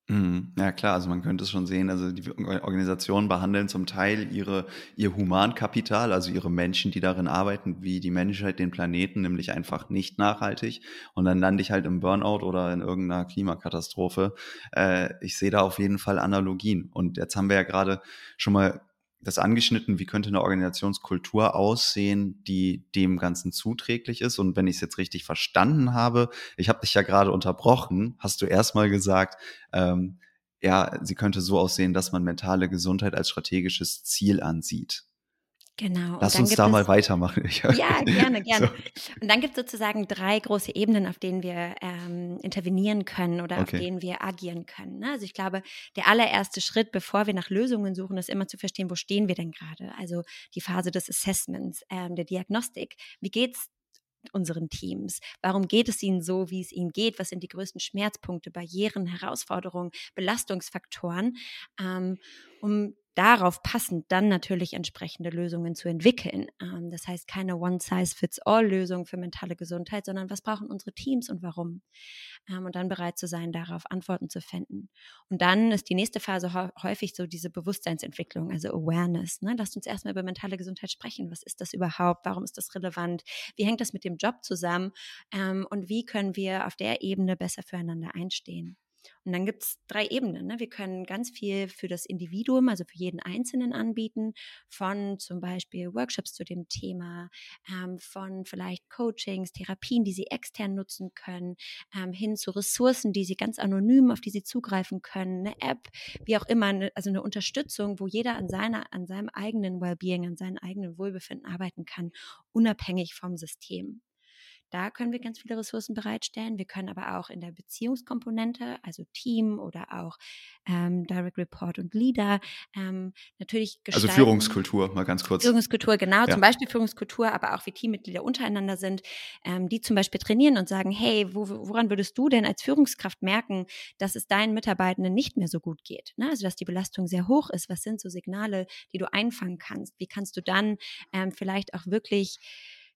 Mhm. Ja klar, also man könnte es schon sehen, also die Organisationen behandeln zum Teil ihre, ihr Humankapital, also ihre Menschen, die darin arbeiten, wie die Menschheit den Planeten, nämlich einfach nicht nachhaltig. Und dann lande ich halt im Burnout oder in irgendeiner Klimakatastrophe. Äh, ich sehe da auf jeden Fall Analogien. Und jetzt haben wir ja gerade schon mal das angeschnitten, wie könnte eine Organisationskultur aussehen, die dem Ganzen zuträglich ist. Und wenn ich es jetzt richtig verstanden habe, ich habe dich ja gerade unterbrochen, hast du erstmal gesagt, ähm, ja, sie könnte so aussehen, dass man mentale Gesundheit als strategisches Ziel ansieht. Genau. Lass uns da mal weitermachen. ja, gerne, gerne. So. Und dann gibt es sozusagen drei große Ebenen, auf denen wir ähm, intervenieren können oder okay. auf denen wir agieren können. Ne? Also ich glaube, der allererste Schritt, bevor wir nach Lösungen suchen, ist immer zu verstehen, wo stehen wir denn gerade? Also die Phase des Assessments, ähm, der Diagnostik. Wie geht's unseren Teams? Warum geht es ihnen so, wie es ihnen geht? Was sind die größten Schmerzpunkte, Barrieren, Herausforderungen, Belastungsfaktoren? Ähm, um darauf passend dann natürlich entsprechende Lösungen zu entwickeln. Ähm, das heißt keine One-Size-Fits-All-Lösung für mentale Gesundheit, sondern was brauchen unsere Teams und warum? Ähm, und dann bereit zu sein, darauf Antworten zu finden. Und dann ist die nächste Phase häufig so diese Bewusstseinsentwicklung, also Awareness. Ne? Lasst uns erstmal über mentale Gesundheit sprechen. Was ist das überhaupt? Warum ist das relevant? Wie hängt das mit dem Job zusammen? Ähm, und wie können wir auf der Ebene besser füreinander einstehen? Und dann gibt es drei Ebenen. Ne? Wir können ganz viel für das Individuum, also für jeden Einzelnen anbieten, von zum Beispiel Workshops zu dem Thema, ähm, von vielleicht Coachings, Therapien, die sie extern nutzen können, ähm, hin zu Ressourcen, die sie ganz anonym, auf die sie zugreifen können, eine App, wie auch immer, ne, also eine Unterstützung, wo jeder an seiner, an seinem eigenen Wellbeing, an seinem eigenen Wohlbefinden arbeiten kann, unabhängig vom System. Da können wir ganz viele Ressourcen bereitstellen. Wir können aber auch in der Beziehungskomponente, also Team oder auch ähm, Direct Report und Leader, ähm, natürlich also gestalten. Also Führungskultur, mal ganz kurz. Führungskultur, genau. Ja. Zum Beispiel Führungskultur, aber auch wie Teammitglieder untereinander sind, ähm, die zum Beispiel trainieren und sagen, hey, wo, woran würdest du denn als Führungskraft merken, dass es deinen Mitarbeitenden nicht mehr so gut geht? Ne? Also dass die Belastung sehr hoch ist. Was sind so Signale, die du einfangen kannst? Wie kannst du dann ähm, vielleicht auch wirklich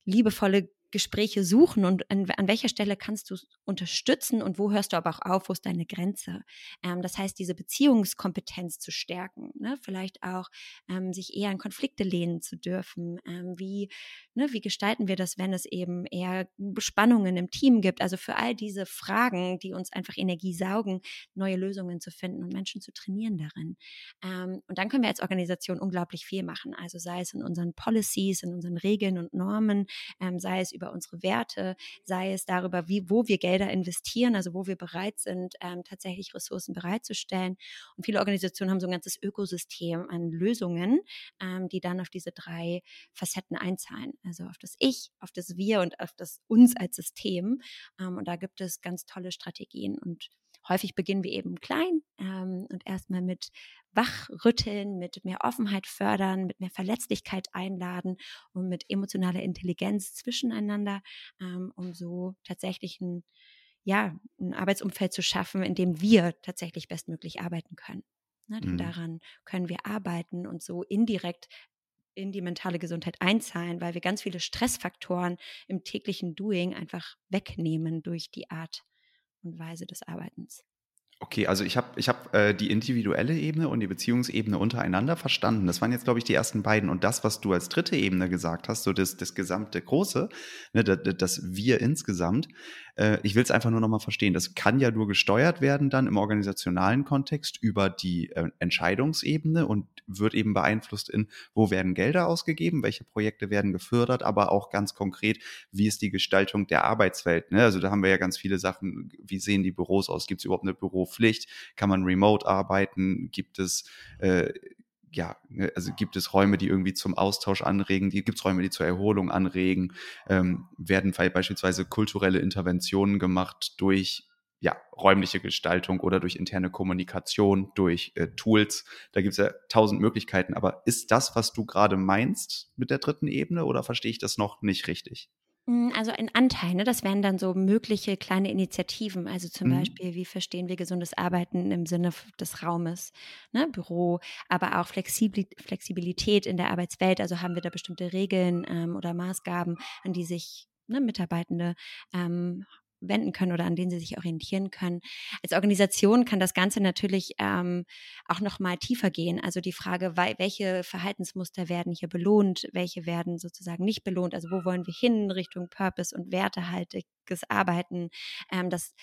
liebevolle Gespräche suchen und an, an welcher Stelle kannst du unterstützen und wo hörst du aber auch auf, wo ist deine Grenze. Ähm, das heißt, diese Beziehungskompetenz zu stärken, ne? vielleicht auch ähm, sich eher in Konflikte lehnen zu dürfen. Ähm, wie, ne, wie gestalten wir das, wenn es eben eher Spannungen im Team gibt? Also für all diese Fragen, die uns einfach Energie saugen, neue Lösungen zu finden und Menschen zu trainieren darin. Ähm, und dann können wir als Organisation unglaublich viel machen. Also sei es in unseren Policies, in unseren Regeln und Normen, ähm, sei es über unsere Werte, sei es darüber, wie, wo wir Gelder investieren, also wo wir bereit sind, ähm, tatsächlich Ressourcen bereitzustellen. Und viele Organisationen haben so ein ganzes Ökosystem an Lösungen, ähm, die dann auf diese drei Facetten einzahlen. Also auf das Ich, auf das Wir und auf das Uns als System. Ähm, und da gibt es ganz tolle Strategien und häufig beginnen wir eben klein ähm, und erstmal mit wachrütteln, mit mehr Offenheit fördern, mit mehr Verletzlichkeit einladen und mit emotionaler Intelligenz zwischeneinander, ähm, um so tatsächlich ein, ja, ein Arbeitsumfeld zu schaffen, in dem wir tatsächlich bestmöglich arbeiten können. Ne, mhm. Daran können wir arbeiten und so indirekt in die mentale Gesundheit einzahlen, weil wir ganz viele Stressfaktoren im täglichen Doing einfach wegnehmen durch die Art und Weise des Arbeitens. Okay, also ich habe ich hab, äh, die individuelle Ebene und die Beziehungsebene untereinander verstanden. Das waren jetzt, glaube ich, die ersten beiden. Und das, was du als dritte Ebene gesagt hast, so das, das gesamte Große, ne, das, das Wir insgesamt, äh, ich will es einfach nur nochmal verstehen. Das kann ja nur gesteuert werden dann im organisationalen Kontext über die äh, Entscheidungsebene und wird eben beeinflusst in, wo werden Gelder ausgegeben, welche Projekte werden gefördert, aber auch ganz konkret, wie ist die Gestaltung der Arbeitswelt. Ne? Also da haben wir ja ganz viele Sachen, wie sehen die Büros aus? Gibt es überhaupt eine Büropflicht? Kann man remote arbeiten? Gibt es äh, ja, ne, also gibt es Räume, die irgendwie zum Austausch anregen, gibt es Räume, die zur Erholung anregen, ähm, werden beispielsweise kulturelle Interventionen gemacht durch ja, räumliche Gestaltung oder durch interne Kommunikation, durch äh, Tools. Da gibt es ja tausend Möglichkeiten. Aber ist das, was du gerade meinst mit der dritten Ebene oder verstehe ich das noch nicht richtig? Hm, also ein Anteil, ne? das wären dann so mögliche kleine Initiativen. Also zum mhm. Beispiel, wie verstehen wir gesundes Arbeiten im Sinne des Raumes, ne? Büro, aber auch Flexibilität in der Arbeitswelt. Also haben wir da bestimmte Regeln ähm, oder Maßgaben, an die sich ne, Mitarbeitende ähm, wenden können oder an denen sie sich orientieren können. Als Organisation kann das Ganze natürlich ähm, auch noch mal tiefer gehen. Also die Frage, welche Verhaltensmuster werden hier belohnt, welche werden sozusagen nicht belohnt. Also wo wollen wir hin Richtung Purpose und wertehaltiges Arbeiten. Ähm, das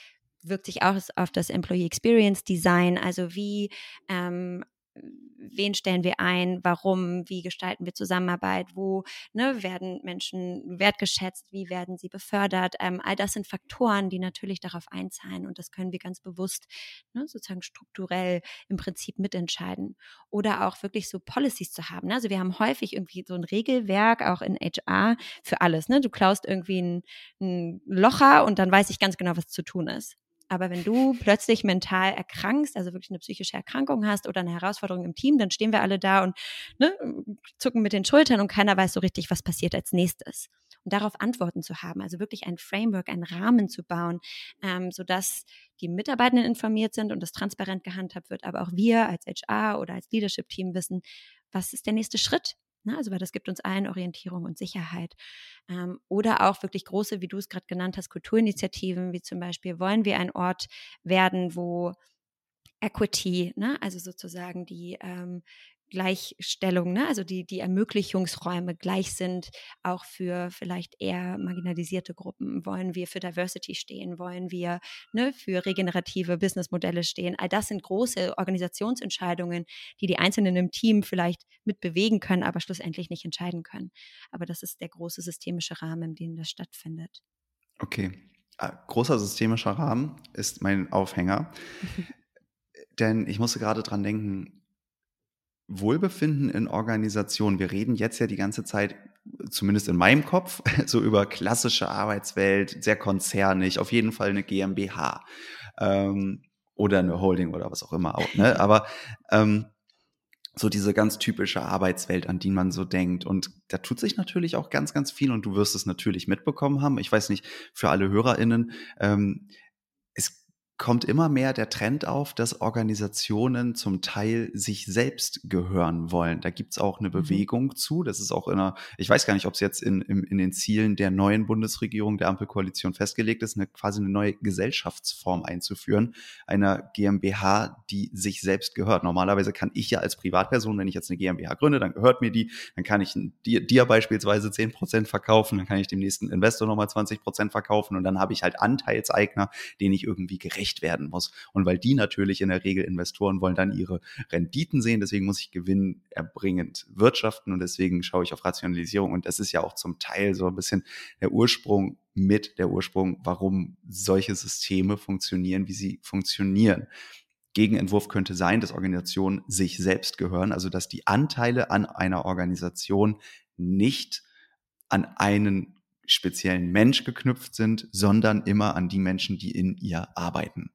wirkt sich auch auf das Employee Experience Design, also wie ähm, wen stellen wir ein, warum, wie gestalten wir Zusammenarbeit, wo ne, werden Menschen wertgeschätzt, wie werden sie befördert. Ähm, all das sind Faktoren, die natürlich darauf einzahlen und das können wir ganz bewusst ne, sozusagen strukturell im Prinzip mitentscheiden. Oder auch wirklich so Policies zu haben. Ne? Also wir haben häufig irgendwie so ein Regelwerk, auch in HR, für alles. Ne? Du klaust irgendwie ein, ein Locher und dann weiß ich ganz genau, was zu tun ist. Aber wenn du plötzlich mental erkrankst, also wirklich eine psychische Erkrankung hast oder eine Herausforderung im Team, dann stehen wir alle da und ne, zucken mit den Schultern und keiner weiß so richtig, was passiert als nächstes. Und darauf Antworten zu haben, also wirklich ein Framework, einen Rahmen zu bauen, ähm, sodass die Mitarbeitenden informiert sind und das transparent gehandhabt wird, aber auch wir als HR oder als Leadership-Team wissen, was ist der nächste Schritt? Ne? Also, weil das gibt uns allen Orientierung und Sicherheit. Ähm, oder auch wirklich große, wie du es gerade genannt hast, Kulturinitiativen, wie zum Beispiel, wollen wir ein Ort werden, wo Equity, ne? also sozusagen die ähm, Gleichstellung, ne? also die, die Ermöglichungsräume gleich sind, auch für vielleicht eher marginalisierte Gruppen. Wollen wir für Diversity stehen? Wollen wir ne, für regenerative Businessmodelle stehen? All das sind große Organisationsentscheidungen, die die Einzelnen im Team vielleicht mitbewegen können, aber schlussendlich nicht entscheiden können. Aber das ist der große systemische Rahmen, in dem das stattfindet. Okay. Ah, großer systemischer Rahmen ist mein Aufhänger. Denn ich musste gerade dran denken, Wohlbefinden in Organisationen. Wir reden jetzt ja die ganze Zeit, zumindest in meinem Kopf, so über klassische Arbeitswelt, sehr konzernig, auf jeden Fall eine GmbH ähm, oder eine Holding oder was auch immer auch. Ne? Aber ähm, so diese ganz typische Arbeitswelt, an die man so denkt. Und da tut sich natürlich auch ganz, ganz viel und du wirst es natürlich mitbekommen haben. Ich weiß nicht, für alle HörerInnen, ähm, kommt immer mehr der Trend auf, dass Organisationen zum Teil sich selbst gehören wollen. Da gibt's auch eine mhm. Bewegung zu. Das ist auch in einer, ich weiß gar nicht, ob es jetzt in, in, in den Zielen der neuen Bundesregierung, der Ampelkoalition festgelegt ist, eine, quasi eine neue Gesellschaftsform einzuführen, einer GmbH, die sich selbst gehört. Normalerweise kann ich ja als Privatperson, wenn ich jetzt eine GmbH gründe, dann gehört mir die, dann kann ich dir, dir beispielsweise zehn Prozent verkaufen, dann kann ich dem nächsten Investor nochmal 20 Prozent verkaufen und dann habe ich halt Anteilseigner, den ich irgendwie gerecht gerecht werden muss. Und weil die natürlich in der Regel Investoren wollen dann ihre Renditen sehen, deswegen muss ich gewinnerbringend wirtschaften und deswegen schaue ich auf Rationalisierung. Und das ist ja auch zum Teil so ein bisschen der Ursprung mit der Ursprung, warum solche Systeme funktionieren, wie sie funktionieren. Gegenentwurf könnte sein, dass Organisationen sich selbst gehören, also dass die Anteile an einer Organisation nicht an einen speziellen Mensch geknüpft sind, sondern immer an die Menschen, die in ihr arbeiten.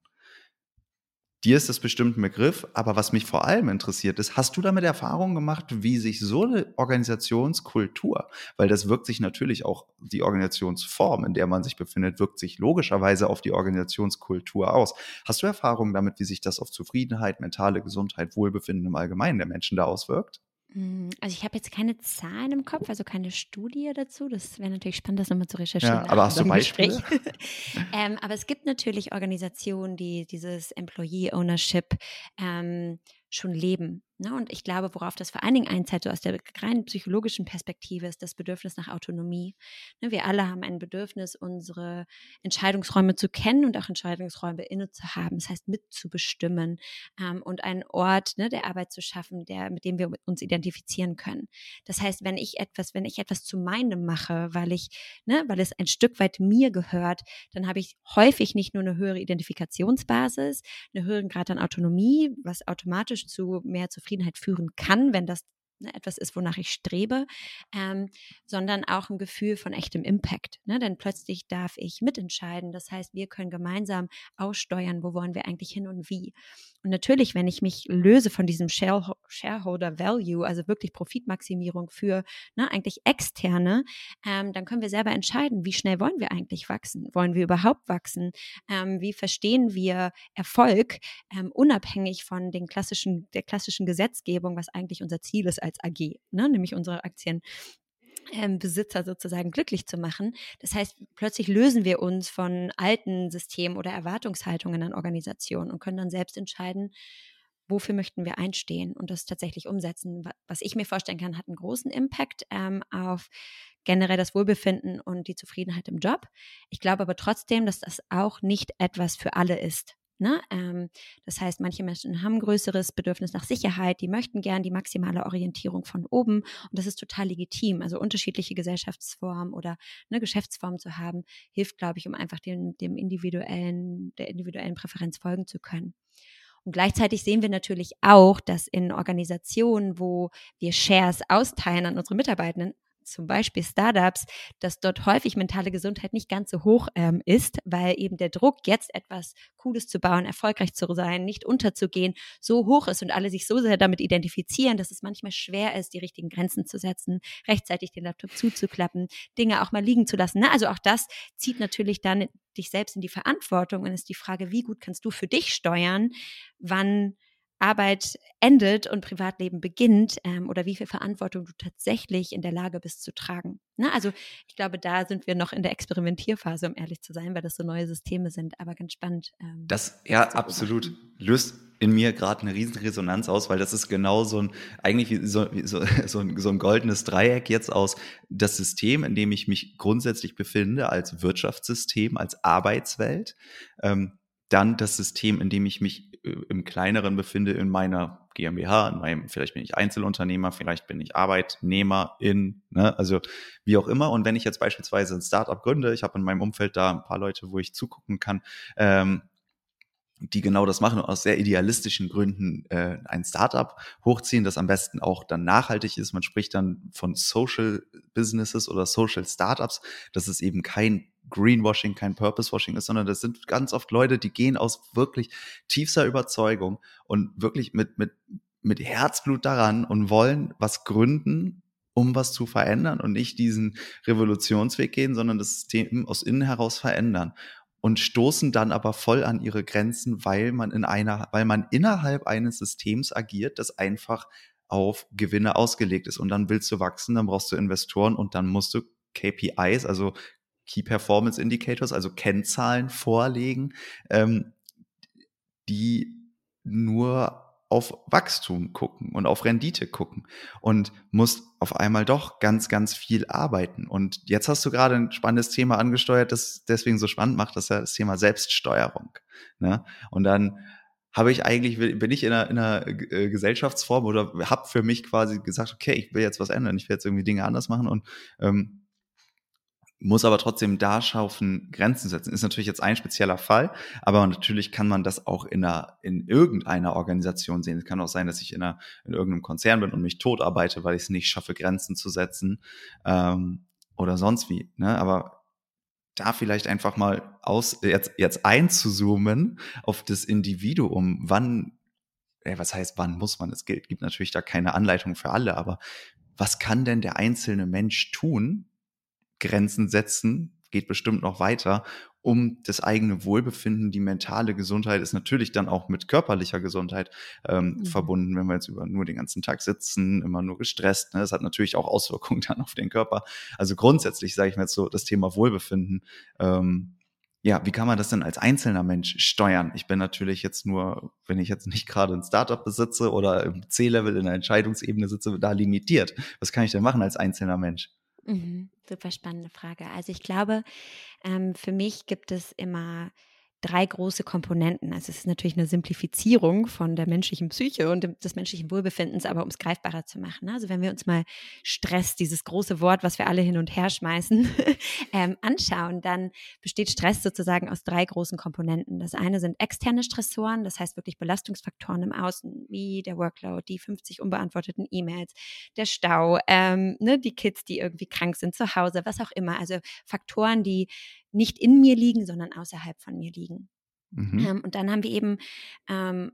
Dir ist das bestimmt ein Begriff, aber was mich vor allem interessiert ist, hast du damit Erfahrungen gemacht, wie sich so eine Organisationskultur, weil das wirkt sich natürlich auch die Organisationsform, in der man sich befindet, wirkt sich logischerweise auf die Organisationskultur aus. Hast du Erfahrungen damit, wie sich das auf Zufriedenheit, mentale Gesundheit, Wohlbefinden im Allgemeinen der Menschen da auswirkt? Hm, also ich habe jetzt keine Zahlen im Kopf, also keine Studie dazu. Das wäre natürlich spannend, das nochmal zu recherchieren. Ja, aber hast du Beispiele? ähm, aber es gibt natürlich Organisationen, die dieses Employee Ownership ähm, schon leben. Ne? Und ich glaube, worauf das vor allen Dingen einzahlt, so aus der rein psychologischen Perspektive, ist das Bedürfnis nach Autonomie. Ne? Wir alle haben ein Bedürfnis, unsere Entscheidungsräume zu kennen und auch Entscheidungsräume inne zu haben. Das heißt, mitzubestimmen ähm, und einen Ort ne, der Arbeit zu schaffen, der, mit dem wir uns identifizieren können. Das heißt, wenn ich etwas, wenn ich etwas zu meinem mache, weil ich, ne, weil es ein Stück weit mir gehört, dann habe ich häufig nicht nur eine höhere Identifikationsbasis, einen höheren Grad an Autonomie, was automatisch zu mehr Zufriedenheit Zufriedenheit führen kann, wenn das ne, etwas ist, wonach ich strebe, ähm, sondern auch ein Gefühl von echtem Impact. Ne? Denn plötzlich darf ich mitentscheiden. Das heißt, wir können gemeinsam aussteuern, wo wollen wir eigentlich hin und wie. Und natürlich, wenn ich mich löse von diesem Shareholder Value, also wirklich Profitmaximierung für ne, eigentlich externe, ähm, dann können wir selber entscheiden, wie schnell wollen wir eigentlich wachsen? Wollen wir überhaupt wachsen? Ähm, wie verstehen wir Erfolg ähm, unabhängig von den klassischen, der klassischen Gesetzgebung, was eigentlich unser Ziel ist als AG, ne? nämlich unsere Aktien ähm, sozusagen glücklich zu machen. Das heißt, plötzlich lösen wir uns von alten Systemen oder Erwartungshaltungen an Organisationen und können dann selbst entscheiden, wofür möchten wir einstehen und das tatsächlich umsetzen. Was ich mir vorstellen kann, hat einen großen Impact ähm, auf generell das Wohlbefinden und die Zufriedenheit im Job. Ich glaube aber trotzdem, dass das auch nicht etwas für alle ist. Ne? Ähm, das heißt, manche Menschen haben ein größeres Bedürfnis nach Sicherheit, die möchten gern die maximale Orientierung von oben und das ist total legitim. Also unterschiedliche Gesellschaftsformen oder eine Geschäftsform zu haben, hilft, glaube ich, um einfach dem, dem individuellen, der individuellen Präferenz folgen zu können. Und gleichzeitig sehen wir natürlich auch, dass in Organisationen, wo wir Shares austeilen an unsere Mitarbeitenden, zum Beispiel Startups, dass dort häufig mentale Gesundheit nicht ganz so hoch ähm, ist, weil eben der Druck, jetzt etwas Cooles zu bauen, erfolgreich zu sein, nicht unterzugehen, so hoch ist und alle sich so sehr damit identifizieren, dass es manchmal schwer ist, die richtigen Grenzen zu setzen, rechtzeitig den Laptop zuzuklappen, Dinge auch mal liegen zu lassen. Ne? Also auch das zieht natürlich dann dich selbst in die Verantwortung und ist die Frage, wie gut kannst du für dich steuern, wann Arbeit endet und Privatleben beginnt ähm, oder wie viel Verantwortung du tatsächlich in der Lage bist zu tragen. Na, also ich glaube, da sind wir noch in der Experimentierphase, um ehrlich zu sein, weil das so neue Systeme sind, aber ganz spannend. Ähm, das, ja, absolut. Löst in mir gerade eine riesen Resonanz aus, weil das ist genau so ein, eigentlich wie so, wie so, so, ein, so ein goldenes Dreieck jetzt aus das System, in dem ich mich grundsätzlich befinde, als Wirtschaftssystem, als Arbeitswelt. Ähm, dann das System, in dem ich mich im kleineren befinde, in meiner GmbH, in meinem, vielleicht bin ich Einzelunternehmer, vielleicht bin ich Arbeitnehmer in, ne, also wie auch immer. Und wenn ich jetzt beispielsweise ein Startup gründe, ich habe in meinem Umfeld da ein paar Leute, wo ich zugucken kann, ähm, die genau das machen und aus sehr idealistischen Gründen äh, ein Startup hochziehen, das am besten auch dann nachhaltig ist. Man spricht dann von Social Businesses oder Social Startups. Das ist eben kein Greenwashing, kein Purposewashing ist, sondern das sind ganz oft Leute, die gehen aus wirklich tiefster Überzeugung und wirklich mit, mit, mit Herzblut daran und wollen was gründen, um was zu verändern und nicht diesen Revolutionsweg gehen, sondern das System aus innen heraus verändern. und stoßen dann aber voll an ihre Grenzen, weil man in einer, weil man innerhalb eines Systems agiert, das einfach auf Gewinne ausgelegt ist. Und dann willst du wachsen, dann brauchst du Investoren und dann musst du KPIs, also Key Performance Indicators, also Kennzahlen vorlegen, ähm, die nur auf Wachstum gucken und auf Rendite gucken und musst auf einmal doch ganz, ganz viel arbeiten. Und jetzt hast du gerade ein spannendes Thema angesteuert, das deswegen so spannend macht, das ist ja das Thema Selbststeuerung. Ne? Und dann habe ich eigentlich, bin ich in einer, in einer äh, Gesellschaftsform oder habe für mich quasi gesagt, okay, ich will jetzt was ändern, ich will jetzt irgendwie Dinge anders machen und ähm, muss aber trotzdem da schaffen, Grenzen setzen. Ist natürlich jetzt ein spezieller Fall, aber natürlich kann man das auch in, einer, in irgendeiner Organisation sehen. Es kann auch sein, dass ich in, einer, in irgendeinem Konzern bin und mich tot arbeite, weil ich es nicht schaffe, Grenzen zu setzen ähm, oder sonst wie. Ne? Aber da vielleicht einfach mal aus, jetzt, jetzt einzuzoomen auf das Individuum, wann, ey, was heißt, wann muss man? Es gilt, gibt natürlich da keine Anleitung für alle, aber was kann denn der einzelne Mensch tun, Grenzen setzen, geht bestimmt noch weiter, um das eigene Wohlbefinden, die mentale Gesundheit ist natürlich dann auch mit körperlicher Gesundheit ähm, mhm. verbunden, wenn wir jetzt über nur den ganzen Tag sitzen, immer nur gestresst. Ne? Das hat natürlich auch Auswirkungen dann auf den Körper. Also grundsätzlich sage ich mir jetzt so, das Thema Wohlbefinden. Ähm, ja, wie kann man das denn als einzelner Mensch steuern? Ich bin natürlich jetzt nur, wenn ich jetzt nicht gerade ein Startup besitze oder im C-Level in der Entscheidungsebene sitze, da limitiert. Was kann ich denn machen als einzelner Mensch? Mhm, super spannende Frage. Also ich glaube, ähm, für mich gibt es immer drei große Komponenten. Also es ist natürlich eine Simplifizierung von der menschlichen Psyche und des menschlichen Wohlbefindens, aber um es greifbarer zu machen. Ne? Also wenn wir uns mal Stress, dieses große Wort, was wir alle hin und her schmeißen, ähm, anschauen, dann besteht Stress sozusagen aus drei großen Komponenten. Das eine sind externe Stressoren, das heißt wirklich Belastungsfaktoren im Außen, wie der Workload, die 50 unbeantworteten E-Mails, der Stau, ähm, ne, die Kids, die irgendwie krank sind zu Hause, was auch immer. Also Faktoren, die nicht in mir liegen, sondern außerhalb von mir liegen. Mhm. Ähm, und dann haben wir eben ähm,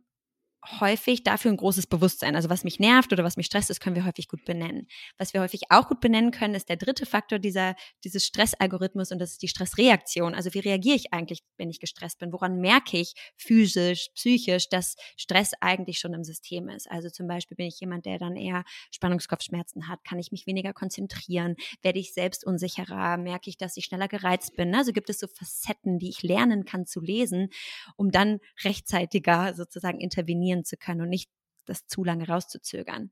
häufig dafür ein großes Bewusstsein. Also was mich nervt oder was mich stresst, das können wir häufig gut benennen. Was wir häufig auch gut benennen können, ist der dritte Faktor dieser, dieses Stressalgorithmus und das ist die Stressreaktion. Also wie reagiere ich eigentlich, wenn ich gestresst bin? Woran merke ich physisch, psychisch, dass Stress eigentlich schon im System ist? Also zum Beispiel bin ich jemand, der dann eher Spannungskopfschmerzen hat, kann ich mich weniger konzentrieren, werde ich selbst unsicherer, merke ich, dass ich schneller gereizt bin. Also gibt es so Facetten, die ich lernen kann zu lesen, um dann rechtzeitiger sozusagen intervenieren trainieren zu können und nicht das zu lange rauszuzögern.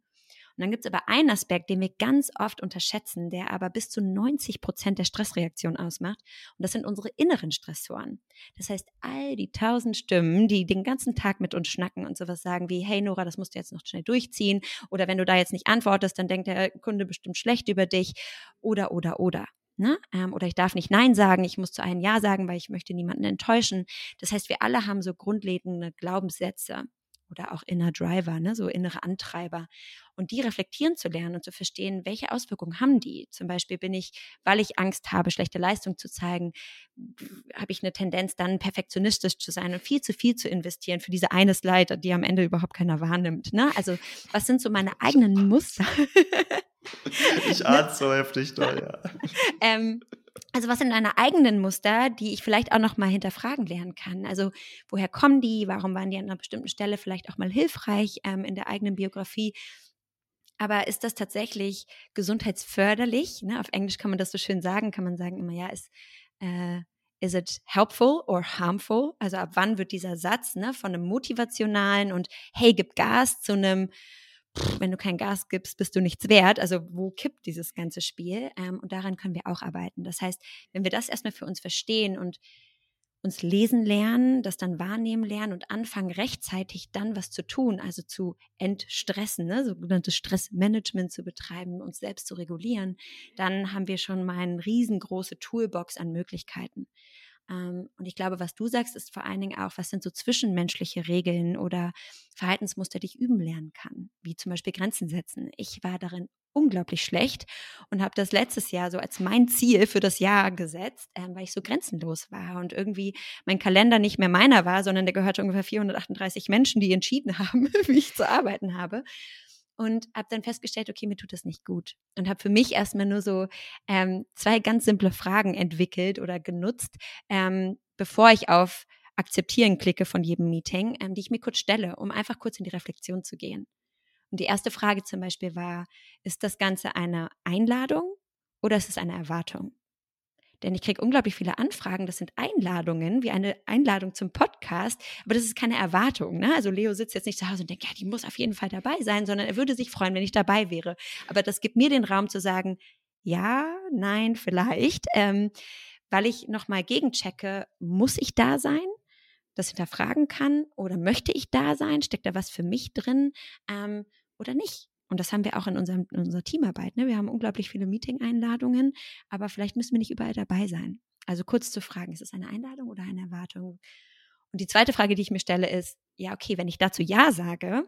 Und dann gibt es aber einen Aspekt, den wir ganz oft unterschätzen, der aber bis zu 90 Prozent der Stressreaktion ausmacht. Und das sind unsere inneren Stressoren. Das heißt, all die tausend Stimmen, die den ganzen Tag mit uns schnacken und sowas sagen wie, hey Nora, das musst du jetzt noch schnell durchziehen. Oder wenn du da jetzt nicht antwortest, dann denkt der Kunde bestimmt schlecht über dich. Oder, oder, oder. Ne? Ähm, oder ich darf nicht Nein sagen, ich muss zu einem Ja sagen, weil ich möchte niemanden enttäuschen. Das heißt, wir alle haben so grundlegende Glaubenssätze oder auch Inner Driver, ne, so innere Antreiber. Und die reflektieren zu lernen und zu verstehen, welche Auswirkungen haben die. Zum Beispiel bin ich, weil ich Angst habe, schlechte Leistung zu zeigen, habe ich eine Tendenz, dann perfektionistisch zu sein und viel zu viel zu investieren für diese eine Slide, die am Ende überhaupt keiner wahrnimmt. Ne? Also, was sind so meine eigenen Muster? ich ahne so heftig da, ja. ähm, also was sind deine eigenen Muster, die ich vielleicht auch noch mal hinterfragen lernen kann? Also woher kommen die? Warum waren die an einer bestimmten Stelle vielleicht auch mal hilfreich ähm, in der eigenen Biografie? Aber ist das tatsächlich gesundheitsförderlich? Ne? Auf Englisch kann man das so schön sagen, kann man sagen immer, ja, ist, äh, is it helpful or harmful? Also ab wann wird dieser Satz ne, von einem motivationalen und hey, gib Gas zu einem wenn du kein Gas gibst, bist du nichts wert. Also wo kippt dieses ganze Spiel? Ähm, und daran können wir auch arbeiten. Das heißt, wenn wir das erstmal für uns verstehen und uns lesen lernen, das dann wahrnehmen lernen und anfangen, rechtzeitig dann was zu tun, also zu entstressen, ne, sogenanntes Stressmanagement zu betreiben, uns selbst zu regulieren, dann haben wir schon mal eine riesengroße Toolbox an Möglichkeiten. Ähm, und ich glaube, was du sagst, ist vor allen Dingen auch, was sind so zwischenmenschliche Regeln oder Verhaltensmuster, die ich üben lernen kann, wie zum Beispiel Grenzen setzen. Ich war darin unglaublich schlecht und habe das letztes Jahr so als mein Ziel für das Jahr gesetzt, äh, weil ich so grenzenlos war und irgendwie mein Kalender nicht mehr meiner war, sondern der gehörte ungefähr 438 Menschen, die entschieden haben, wie ich zu arbeiten habe und habe dann festgestellt, okay, mir tut das nicht gut. Und habe für mich erstmal nur so ähm, zwei ganz simple Fragen entwickelt oder genutzt, ähm, bevor ich auf Akzeptieren klicke von jedem Meeting, ähm, die ich mir kurz stelle, um einfach kurz in die Reflexion zu gehen. Und die erste Frage zum Beispiel war, ist das Ganze eine Einladung oder ist es eine Erwartung? Denn ich kriege unglaublich viele Anfragen, das sind Einladungen, wie eine Einladung zum Podcast, aber das ist keine Erwartung. Ne? Also Leo sitzt jetzt nicht zu Hause und denkt, ja, die muss auf jeden Fall dabei sein, sondern er würde sich freuen, wenn ich dabei wäre. Aber das gibt mir den Raum zu sagen, ja, nein, vielleicht, ähm, weil ich nochmal gegenchecke, muss ich da sein? Das hinterfragen kann oder möchte ich da sein? Steckt da was für mich drin ähm, oder nicht? Und das haben wir auch in, unserem, in unserer Teamarbeit. Ne? Wir haben unglaublich viele Meeting-Einladungen, aber vielleicht müssen wir nicht überall dabei sein. Also kurz zu fragen, ist es eine Einladung oder eine Erwartung? Und die zweite Frage, die ich mir stelle, ist, ja, okay, wenn ich dazu Ja sage,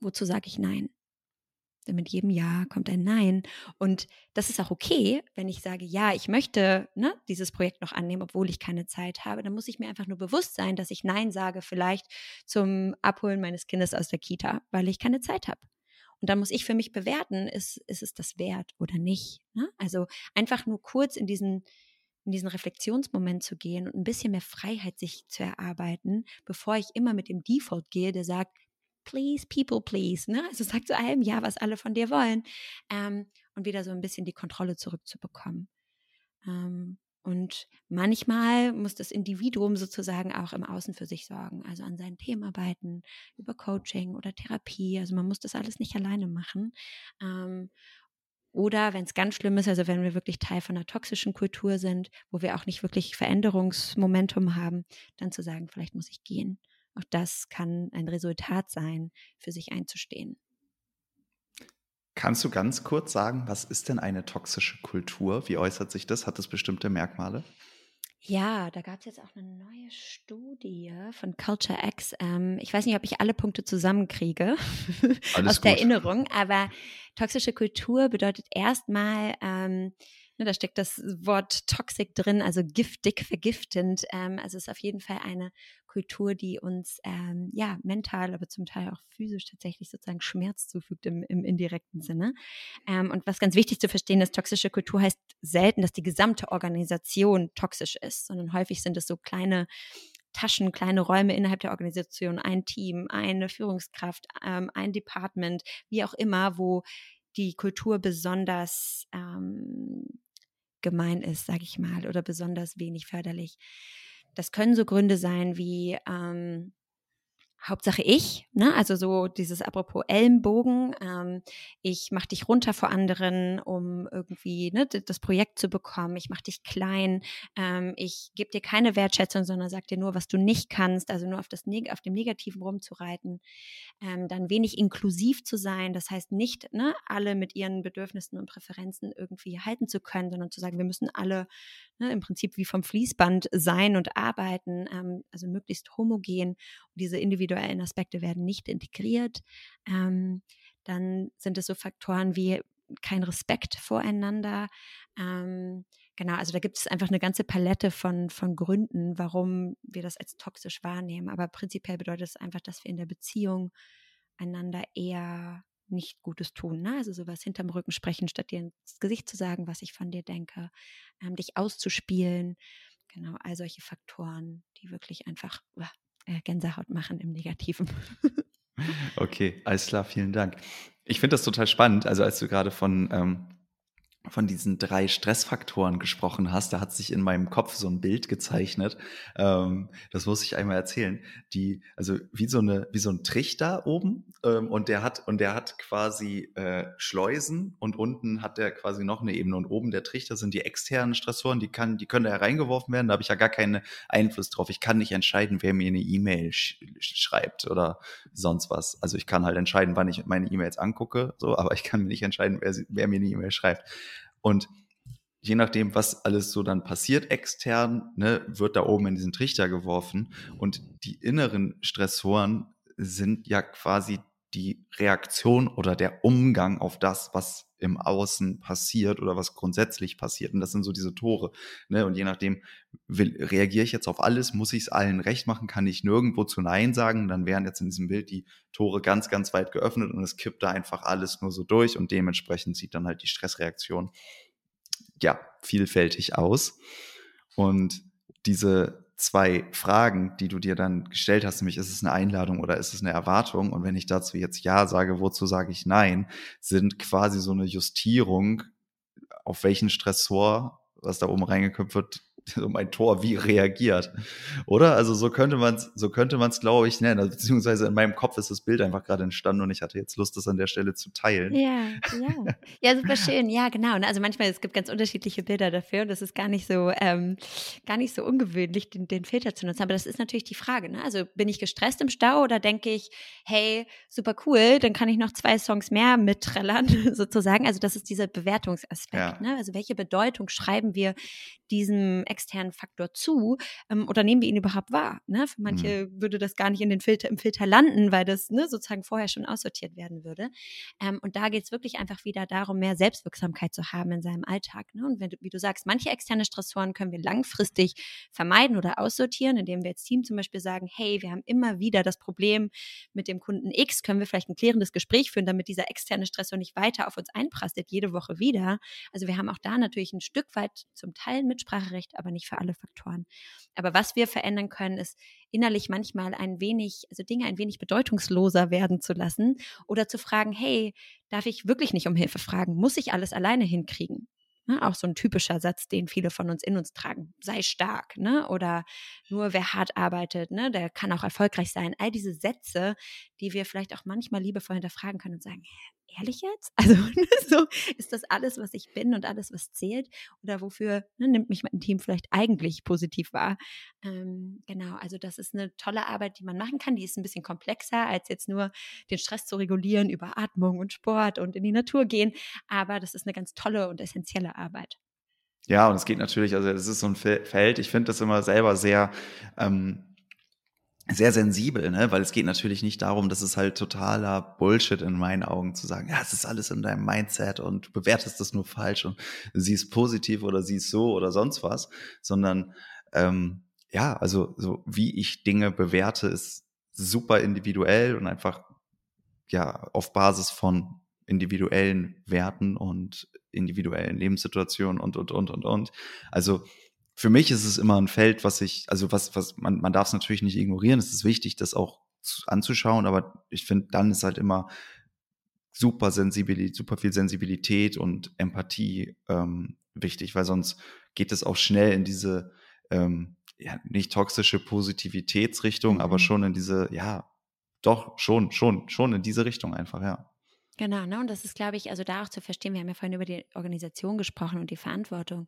wozu sage ich Nein? Denn mit jedem Ja kommt ein Nein. Und das ist auch okay, wenn ich sage, ja, ich möchte ne, dieses Projekt noch annehmen, obwohl ich keine Zeit habe. Dann muss ich mir einfach nur bewusst sein, dass ich Nein sage, vielleicht zum Abholen meines Kindes aus der Kita, weil ich keine Zeit habe. Und dann muss ich für mich bewerten, ist, ist es das wert oder nicht. Ne? Also einfach nur kurz in diesen, in diesen Reflexionsmoment zu gehen und ein bisschen mehr Freiheit sich zu erarbeiten, bevor ich immer mit dem Default gehe, der sagt, please, people, please. Ne? Also sag zu allem ja, was alle von dir wollen. Ähm, und wieder so ein bisschen die Kontrolle zurückzubekommen. Ähm, und manchmal muss das Individuum sozusagen auch im Außen für sich sorgen, also an seinen Themen arbeiten, über Coaching oder Therapie. Also man muss das alles nicht alleine machen. Ähm, oder wenn es ganz schlimm ist, also wenn wir wirklich Teil von einer toxischen Kultur sind, wo wir auch nicht wirklich Veränderungsmomentum haben, dann zu sagen, vielleicht muss ich gehen. Auch das kann ein Resultat sein, für sich einzustehen. Kannst du ganz kurz sagen, was ist denn eine toxische Kultur? Wie äußert sich das? Hat es bestimmte Merkmale? Ja, da gab es jetzt auch eine neue Studie von Culture X. Ähm, ich weiß nicht, ob ich alle Punkte zusammenkriege aus der Erinnerung, aber toxische Kultur bedeutet erstmal, ähm, ne, da steckt das Wort toxic drin, also giftig, vergiftend. Ähm, also es ist auf jeden Fall eine Kultur, die uns ähm, ja mental, aber zum Teil auch physisch tatsächlich sozusagen Schmerz zufügt im, im indirekten Sinne. Ähm, und was ganz wichtig zu verstehen ist, toxische Kultur heißt selten, dass die gesamte Organisation toxisch ist, sondern häufig sind es so kleine Taschen, kleine Räume innerhalb der Organisation, ein Team, eine Führungskraft, ähm, ein Department, wie auch immer, wo die Kultur besonders ähm, gemein ist, sage ich mal, oder besonders wenig förderlich. Das können so Gründe sein wie ähm, Hauptsache ich, ne? also so dieses apropos Ellenbogen, ähm, ich mache dich runter vor anderen, um irgendwie ne, das Projekt zu bekommen, ich mache dich klein, ähm, ich gebe dir keine Wertschätzung, sondern sag dir nur, was du nicht kannst, also nur auf, das, auf dem Negativen rumzureiten, ähm, dann wenig inklusiv zu sein, das heißt nicht ne, alle mit ihren Bedürfnissen und Präferenzen irgendwie halten zu können, sondern zu sagen, wir müssen alle ne, im Prinzip wie vom Fließband sein und arbeiten, ähm, also möglichst homogen. Diese individuellen Aspekte werden nicht integriert. Ähm, dann sind es so Faktoren wie kein Respekt voreinander. Ähm, genau, also da gibt es einfach eine ganze Palette von, von Gründen, warum wir das als toxisch wahrnehmen. Aber prinzipiell bedeutet es einfach, dass wir in der Beziehung einander eher nicht Gutes tun. Ne? Also sowas hinterm Rücken sprechen, statt dir ins Gesicht zu sagen, was ich von dir denke, ähm, dich auszuspielen. Genau, all solche Faktoren, die wirklich einfach Gänsehaut machen im Negativen. okay, alles klar, vielen Dank. Ich finde das total spannend. Also als du gerade von ähm, von diesen drei Stressfaktoren gesprochen hast, da hat sich in meinem Kopf so ein Bild gezeichnet. Ähm, das muss ich einmal erzählen. Die, also wie so eine, wie so ein Trichter oben ähm, und der hat und der hat quasi äh, Schleusen und unten hat der quasi noch eine Ebene und oben der Trichter sind die externen Stressoren, die kann, die können da reingeworfen werden. Da habe ich ja gar keinen Einfluss drauf. Ich kann nicht entscheiden, wer mir eine E-Mail sch schreibt oder sonst was. Also ich kann halt entscheiden, wann ich meine E-Mails angucke, so, aber ich kann nicht entscheiden, wer, wer mir eine E-Mail schreibt. Und je nachdem, was alles so dann passiert extern, ne, wird da oben in diesen Trichter geworfen. Und die inneren Stressoren sind ja quasi die Reaktion oder der Umgang auf das, was im Außen passiert oder was grundsätzlich passiert. Und das sind so diese Tore. Ne? Und je nachdem, will, reagiere ich jetzt auf alles, muss ich es allen recht machen, kann ich nirgendwo zu Nein sagen, dann wären jetzt in diesem Bild die Tore ganz, ganz weit geöffnet und es kippt da einfach alles nur so durch und dementsprechend sieht dann halt die Stressreaktion ja vielfältig aus. Und diese zwei Fragen, die du dir dann gestellt hast, nämlich ist es eine Einladung oder ist es eine Erwartung? Und wenn ich dazu jetzt Ja sage, wozu sage ich Nein, sind quasi so eine Justierung, auf welchen Stressor, was da oben reingeköpft wird, so mein Tor wie reagiert. Oder? Also so könnte man es, so könnte man es, glaube ich, nennen. Also, beziehungsweise in meinem Kopf ist das Bild einfach gerade entstanden und ich hatte jetzt Lust, das an der Stelle zu teilen. Ja, ja. Ja, super schön. Ja, genau. Also manchmal, es gibt ganz unterschiedliche Bilder dafür und das ist gar nicht so, ähm, gar nicht so ungewöhnlich, den, den Filter zu nutzen. Aber das ist natürlich die Frage. Ne? Also bin ich gestresst im Stau oder denke ich, hey, super cool, dann kann ich noch zwei Songs mehr mitträllern, sozusagen. Also das ist dieser Bewertungsaspekt. Ja. Ne? Also welche Bedeutung schreiben wir diesem externen Faktor zu ähm, oder nehmen wir ihn überhaupt wahr? Ne? Für manche mhm. würde das gar nicht in den Filter, im Filter landen, weil das ne, sozusagen vorher schon aussortiert werden würde. Ähm, und da geht es wirklich einfach wieder darum, mehr Selbstwirksamkeit zu haben in seinem Alltag. Ne? Und wenn, wie du sagst, manche externe Stressoren können wir langfristig vermeiden oder aussortieren, indem wir als Team zum Beispiel sagen, hey, wir haben immer wieder das Problem mit dem Kunden X, können wir vielleicht ein klärendes Gespräch führen, damit dieser externe Stressor nicht weiter auf uns einprasselt, jede Woche wieder. Also wir haben auch da natürlich ein Stück weit zum Teil Mitspracherecht, aber nicht für alle Faktoren. Aber was wir verändern können, ist innerlich manchmal ein wenig, also Dinge ein wenig bedeutungsloser werden zu lassen oder zu fragen, hey, darf ich wirklich nicht um Hilfe fragen? Muss ich alles alleine hinkriegen? Ne, auch so ein typischer Satz, den viele von uns in uns tragen. Sei stark, ne? Oder nur wer hart arbeitet, ne, der kann auch erfolgreich sein. All diese Sätze, die wir vielleicht auch manchmal liebevoll hinterfragen können und sagen, ehrlich jetzt? Also ne, so ist das alles, was ich bin und alles, was zählt? Oder wofür ne, nimmt mich mein Team vielleicht eigentlich positiv wahr? Ähm, genau, also das ist eine tolle Arbeit, die man machen kann. Die ist ein bisschen komplexer, als jetzt nur den Stress zu regulieren über Atmung und Sport und in die Natur gehen. Aber das ist eine ganz tolle und essentielle Arbeit. Ja, und es geht natürlich, also es ist so ein Feld, ich finde das immer selber sehr ähm, sehr sensibel, ne? weil es geht natürlich nicht darum, dass es halt totaler Bullshit in meinen Augen zu sagen, ja, es ist alles in deinem Mindset und du bewertest das nur falsch und sie ist positiv oder sie ist so oder sonst was, sondern ähm, ja, also so wie ich Dinge bewerte, ist super individuell und einfach ja auf Basis von individuellen Werten und individuellen Lebenssituationen und und und und und. Also für mich ist es immer ein Feld, was ich, also was, was, man, man darf es natürlich nicht ignorieren. Es ist wichtig, das auch zu, anzuschauen, aber ich finde, dann ist halt immer super Sensibilität, super viel Sensibilität und Empathie ähm, wichtig, weil sonst geht es auch schnell in diese ähm, ja, nicht toxische Positivitätsrichtung, mhm. aber schon in diese, ja, doch, schon, schon, schon in diese Richtung einfach, ja. Genau, ne? Und das ist, glaube ich, also da auch zu verstehen, wir haben ja vorhin über die Organisation gesprochen und die Verantwortung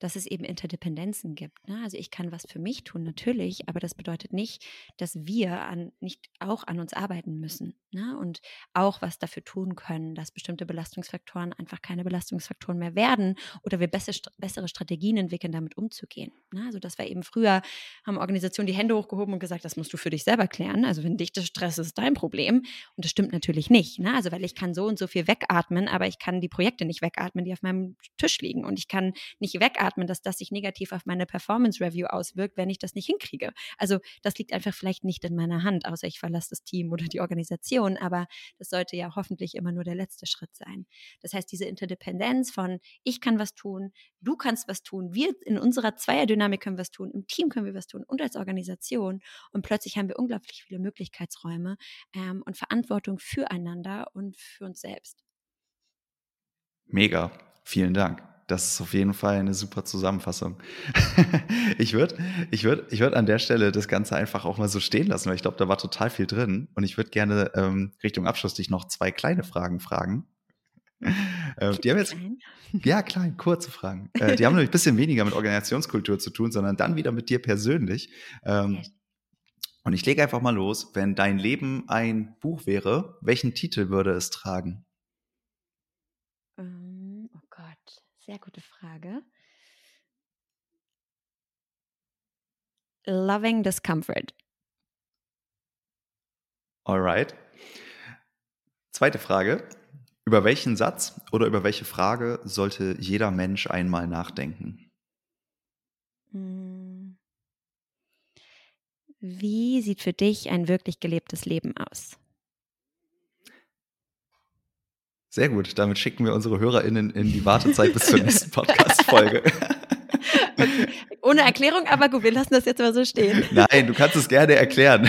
dass es eben Interdependenzen gibt. Ne? Also ich kann was für mich tun, natürlich, aber das bedeutet nicht, dass wir an, nicht auch an uns arbeiten müssen ne? und auch was dafür tun können, dass bestimmte Belastungsfaktoren einfach keine Belastungsfaktoren mehr werden oder wir bessere, bessere Strategien entwickeln, damit umzugehen. Ne? Also das war eben früher, haben Organisationen die Hände hochgehoben und gesagt, das musst du für dich selber klären. Also wenn dich das Stress ist, dein Problem. Und das stimmt natürlich nicht. Ne? Also weil ich kann so und so viel wegatmen, aber ich kann die Projekte nicht wegatmen, die auf meinem Tisch liegen. Und ich kann nicht wegatmen, einatmen, dass das sich negativ auf meine Performance Review auswirkt, wenn ich das nicht hinkriege. Also das liegt einfach vielleicht nicht in meiner Hand, außer ich verlasse das Team oder die Organisation, aber das sollte ja hoffentlich immer nur der letzte Schritt sein. Das heißt, diese Interdependenz von ich kann was tun, du kannst was tun, wir in unserer Zweierdynamik können was tun, im Team können wir was tun und als Organisation und plötzlich haben wir unglaublich viele Möglichkeitsräume ähm, und Verantwortung füreinander und für uns selbst. Mega, vielen Dank. Das ist auf jeden Fall eine super Zusammenfassung. ich würde ich würd, ich würd an der Stelle das Ganze einfach auch mal so stehen lassen, weil ich glaube, da war total viel drin. Und ich würde gerne ähm, Richtung Abschluss dich noch zwei kleine Fragen fragen. Äh, die haben jetzt, ja, klein, kurze Fragen. Äh, die haben nämlich ein bisschen weniger mit Organisationskultur zu tun, sondern dann wieder mit dir persönlich. Ähm, und ich lege einfach mal los. Wenn dein Leben ein Buch wäre, welchen Titel würde es tragen? Ähm sehr gute Frage. Loving Discomfort. Alright. Zweite Frage. Über welchen Satz oder über welche Frage sollte jeder Mensch einmal nachdenken? Hm. Wie sieht für dich ein wirklich gelebtes Leben aus? Sehr gut. Damit schicken wir unsere HörerInnen in die Wartezeit bis zur nächsten Podcast-Folge. Okay. Ohne Erklärung, aber gut, wir lassen das jetzt mal so stehen. Nein, du kannst es gerne erklären.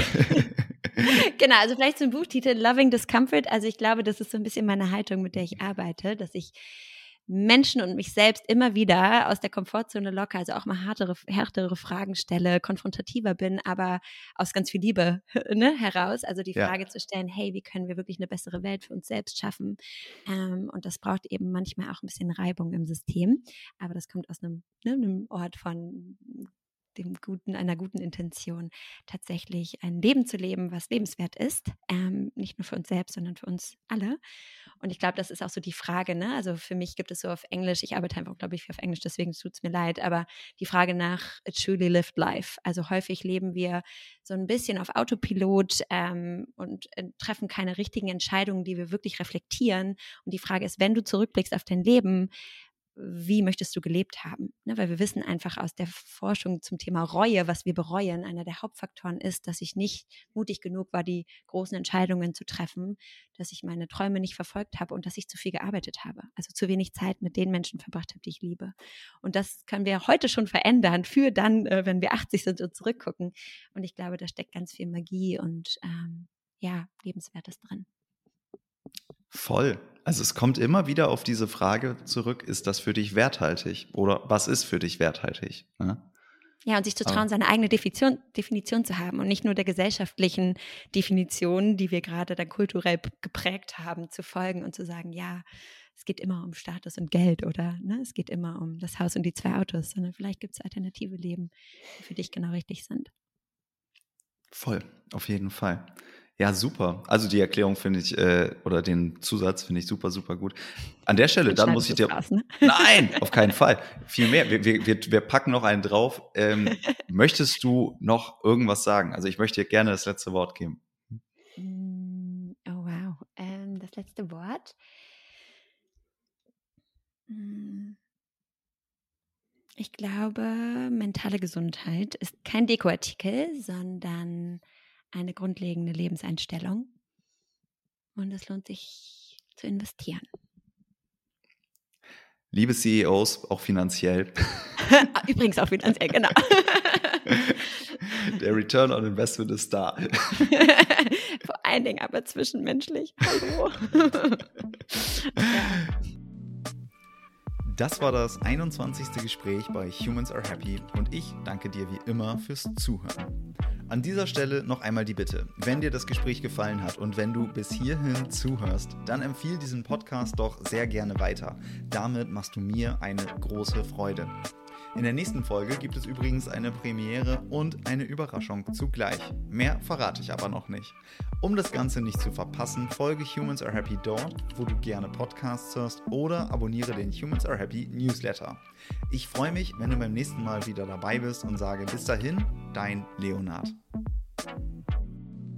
genau, also vielleicht zum Buchtitel Loving Discomfort. Also ich glaube, das ist so ein bisschen meine Haltung, mit der ich arbeite, dass ich Menschen und mich selbst immer wieder aus der Komfortzone locker, also auch mal härtere, härtere Fragen stelle, konfrontativer bin, aber aus ganz viel Liebe ne, heraus. Also die Frage ja. zu stellen, hey, wie können wir wirklich eine bessere Welt für uns selbst schaffen? Ähm, und das braucht eben manchmal auch ein bisschen Reibung im System, aber das kommt aus einem, ne, einem Ort von dem guten, einer guten Intention, tatsächlich ein Leben zu leben, was lebenswert ist. Ähm, nicht nur für uns selbst, sondern für uns alle. Und ich glaube, das ist auch so die Frage, ne? Also für mich gibt es so auf Englisch, ich arbeite einfach, glaube ich, viel auf Englisch, deswegen tut es mir leid, aber die Frage nach a truly lived life. Also häufig leben wir so ein bisschen auf Autopilot ähm, und äh, treffen keine richtigen Entscheidungen, die wir wirklich reflektieren. Und die Frage ist, wenn du zurückblickst auf dein Leben, wie möchtest du gelebt haben? Ne, weil wir wissen einfach aus der Forschung zum Thema Reue, was wir bereuen, einer der Hauptfaktoren ist, dass ich nicht mutig genug war, die großen Entscheidungen zu treffen, dass ich meine Träume nicht verfolgt habe und dass ich zu viel gearbeitet habe. Also zu wenig Zeit mit den Menschen verbracht habe, die ich liebe. Und das können wir heute schon verändern für dann, äh, wenn wir 80 sind und zurückgucken. Und ich glaube, da steckt ganz viel Magie und ähm, ja, Lebenswertes drin. Voll. Also es kommt immer wieder auf diese Frage zurück, ist das für dich werthaltig? Oder was ist für dich werthaltig? Ja, ja und sich zu trauen, seine eigene Definition, Definition zu haben und nicht nur der gesellschaftlichen Definition, die wir gerade dann kulturell geprägt haben, zu folgen und zu sagen, ja, es geht immer um Status und Geld oder ne, es geht immer um das Haus und die zwei Autos, sondern vielleicht gibt es alternative Leben, die für dich genau richtig sind. Voll, auf jeden Fall. Ja, super. Also die Erklärung finde ich, äh, oder den Zusatz finde ich super, super gut. An der Stelle, dann muss ich dir. Krass, ne? Nein, auf keinen Fall. Viel mehr. Wir, wir, wir packen noch einen drauf. Ähm, möchtest du noch irgendwas sagen? Also ich möchte dir gerne das letzte Wort geben. Mm, oh wow. Ähm, das letzte Wort. Mm. Ich glaube, mentale Gesundheit ist kein Dekoartikel, sondern eine grundlegende Lebenseinstellung. Und es lohnt sich zu investieren. Liebe CEOs, auch finanziell. Übrigens auch finanziell, genau. Der Return on Investment ist da. Vor allen Dingen aber zwischenmenschlich. Hallo. ja. Das war das 21. Gespräch bei Humans Are Happy und ich danke dir wie immer fürs Zuhören. An dieser Stelle noch einmal die Bitte, wenn dir das Gespräch gefallen hat und wenn du bis hierhin zuhörst, dann empfiehl diesen Podcast doch sehr gerne weiter. Damit machst du mir eine große Freude. In der nächsten Folge gibt es übrigens eine Premiere und eine Überraschung zugleich. Mehr verrate ich aber noch nicht. Um das Ganze nicht zu verpassen, folge Humans Are Happy dort, wo du gerne Podcasts hörst oder abonniere den Humans Are Happy Newsletter. Ich freue mich, wenn du beim nächsten Mal wieder dabei bist und sage bis dahin, dein Leonard.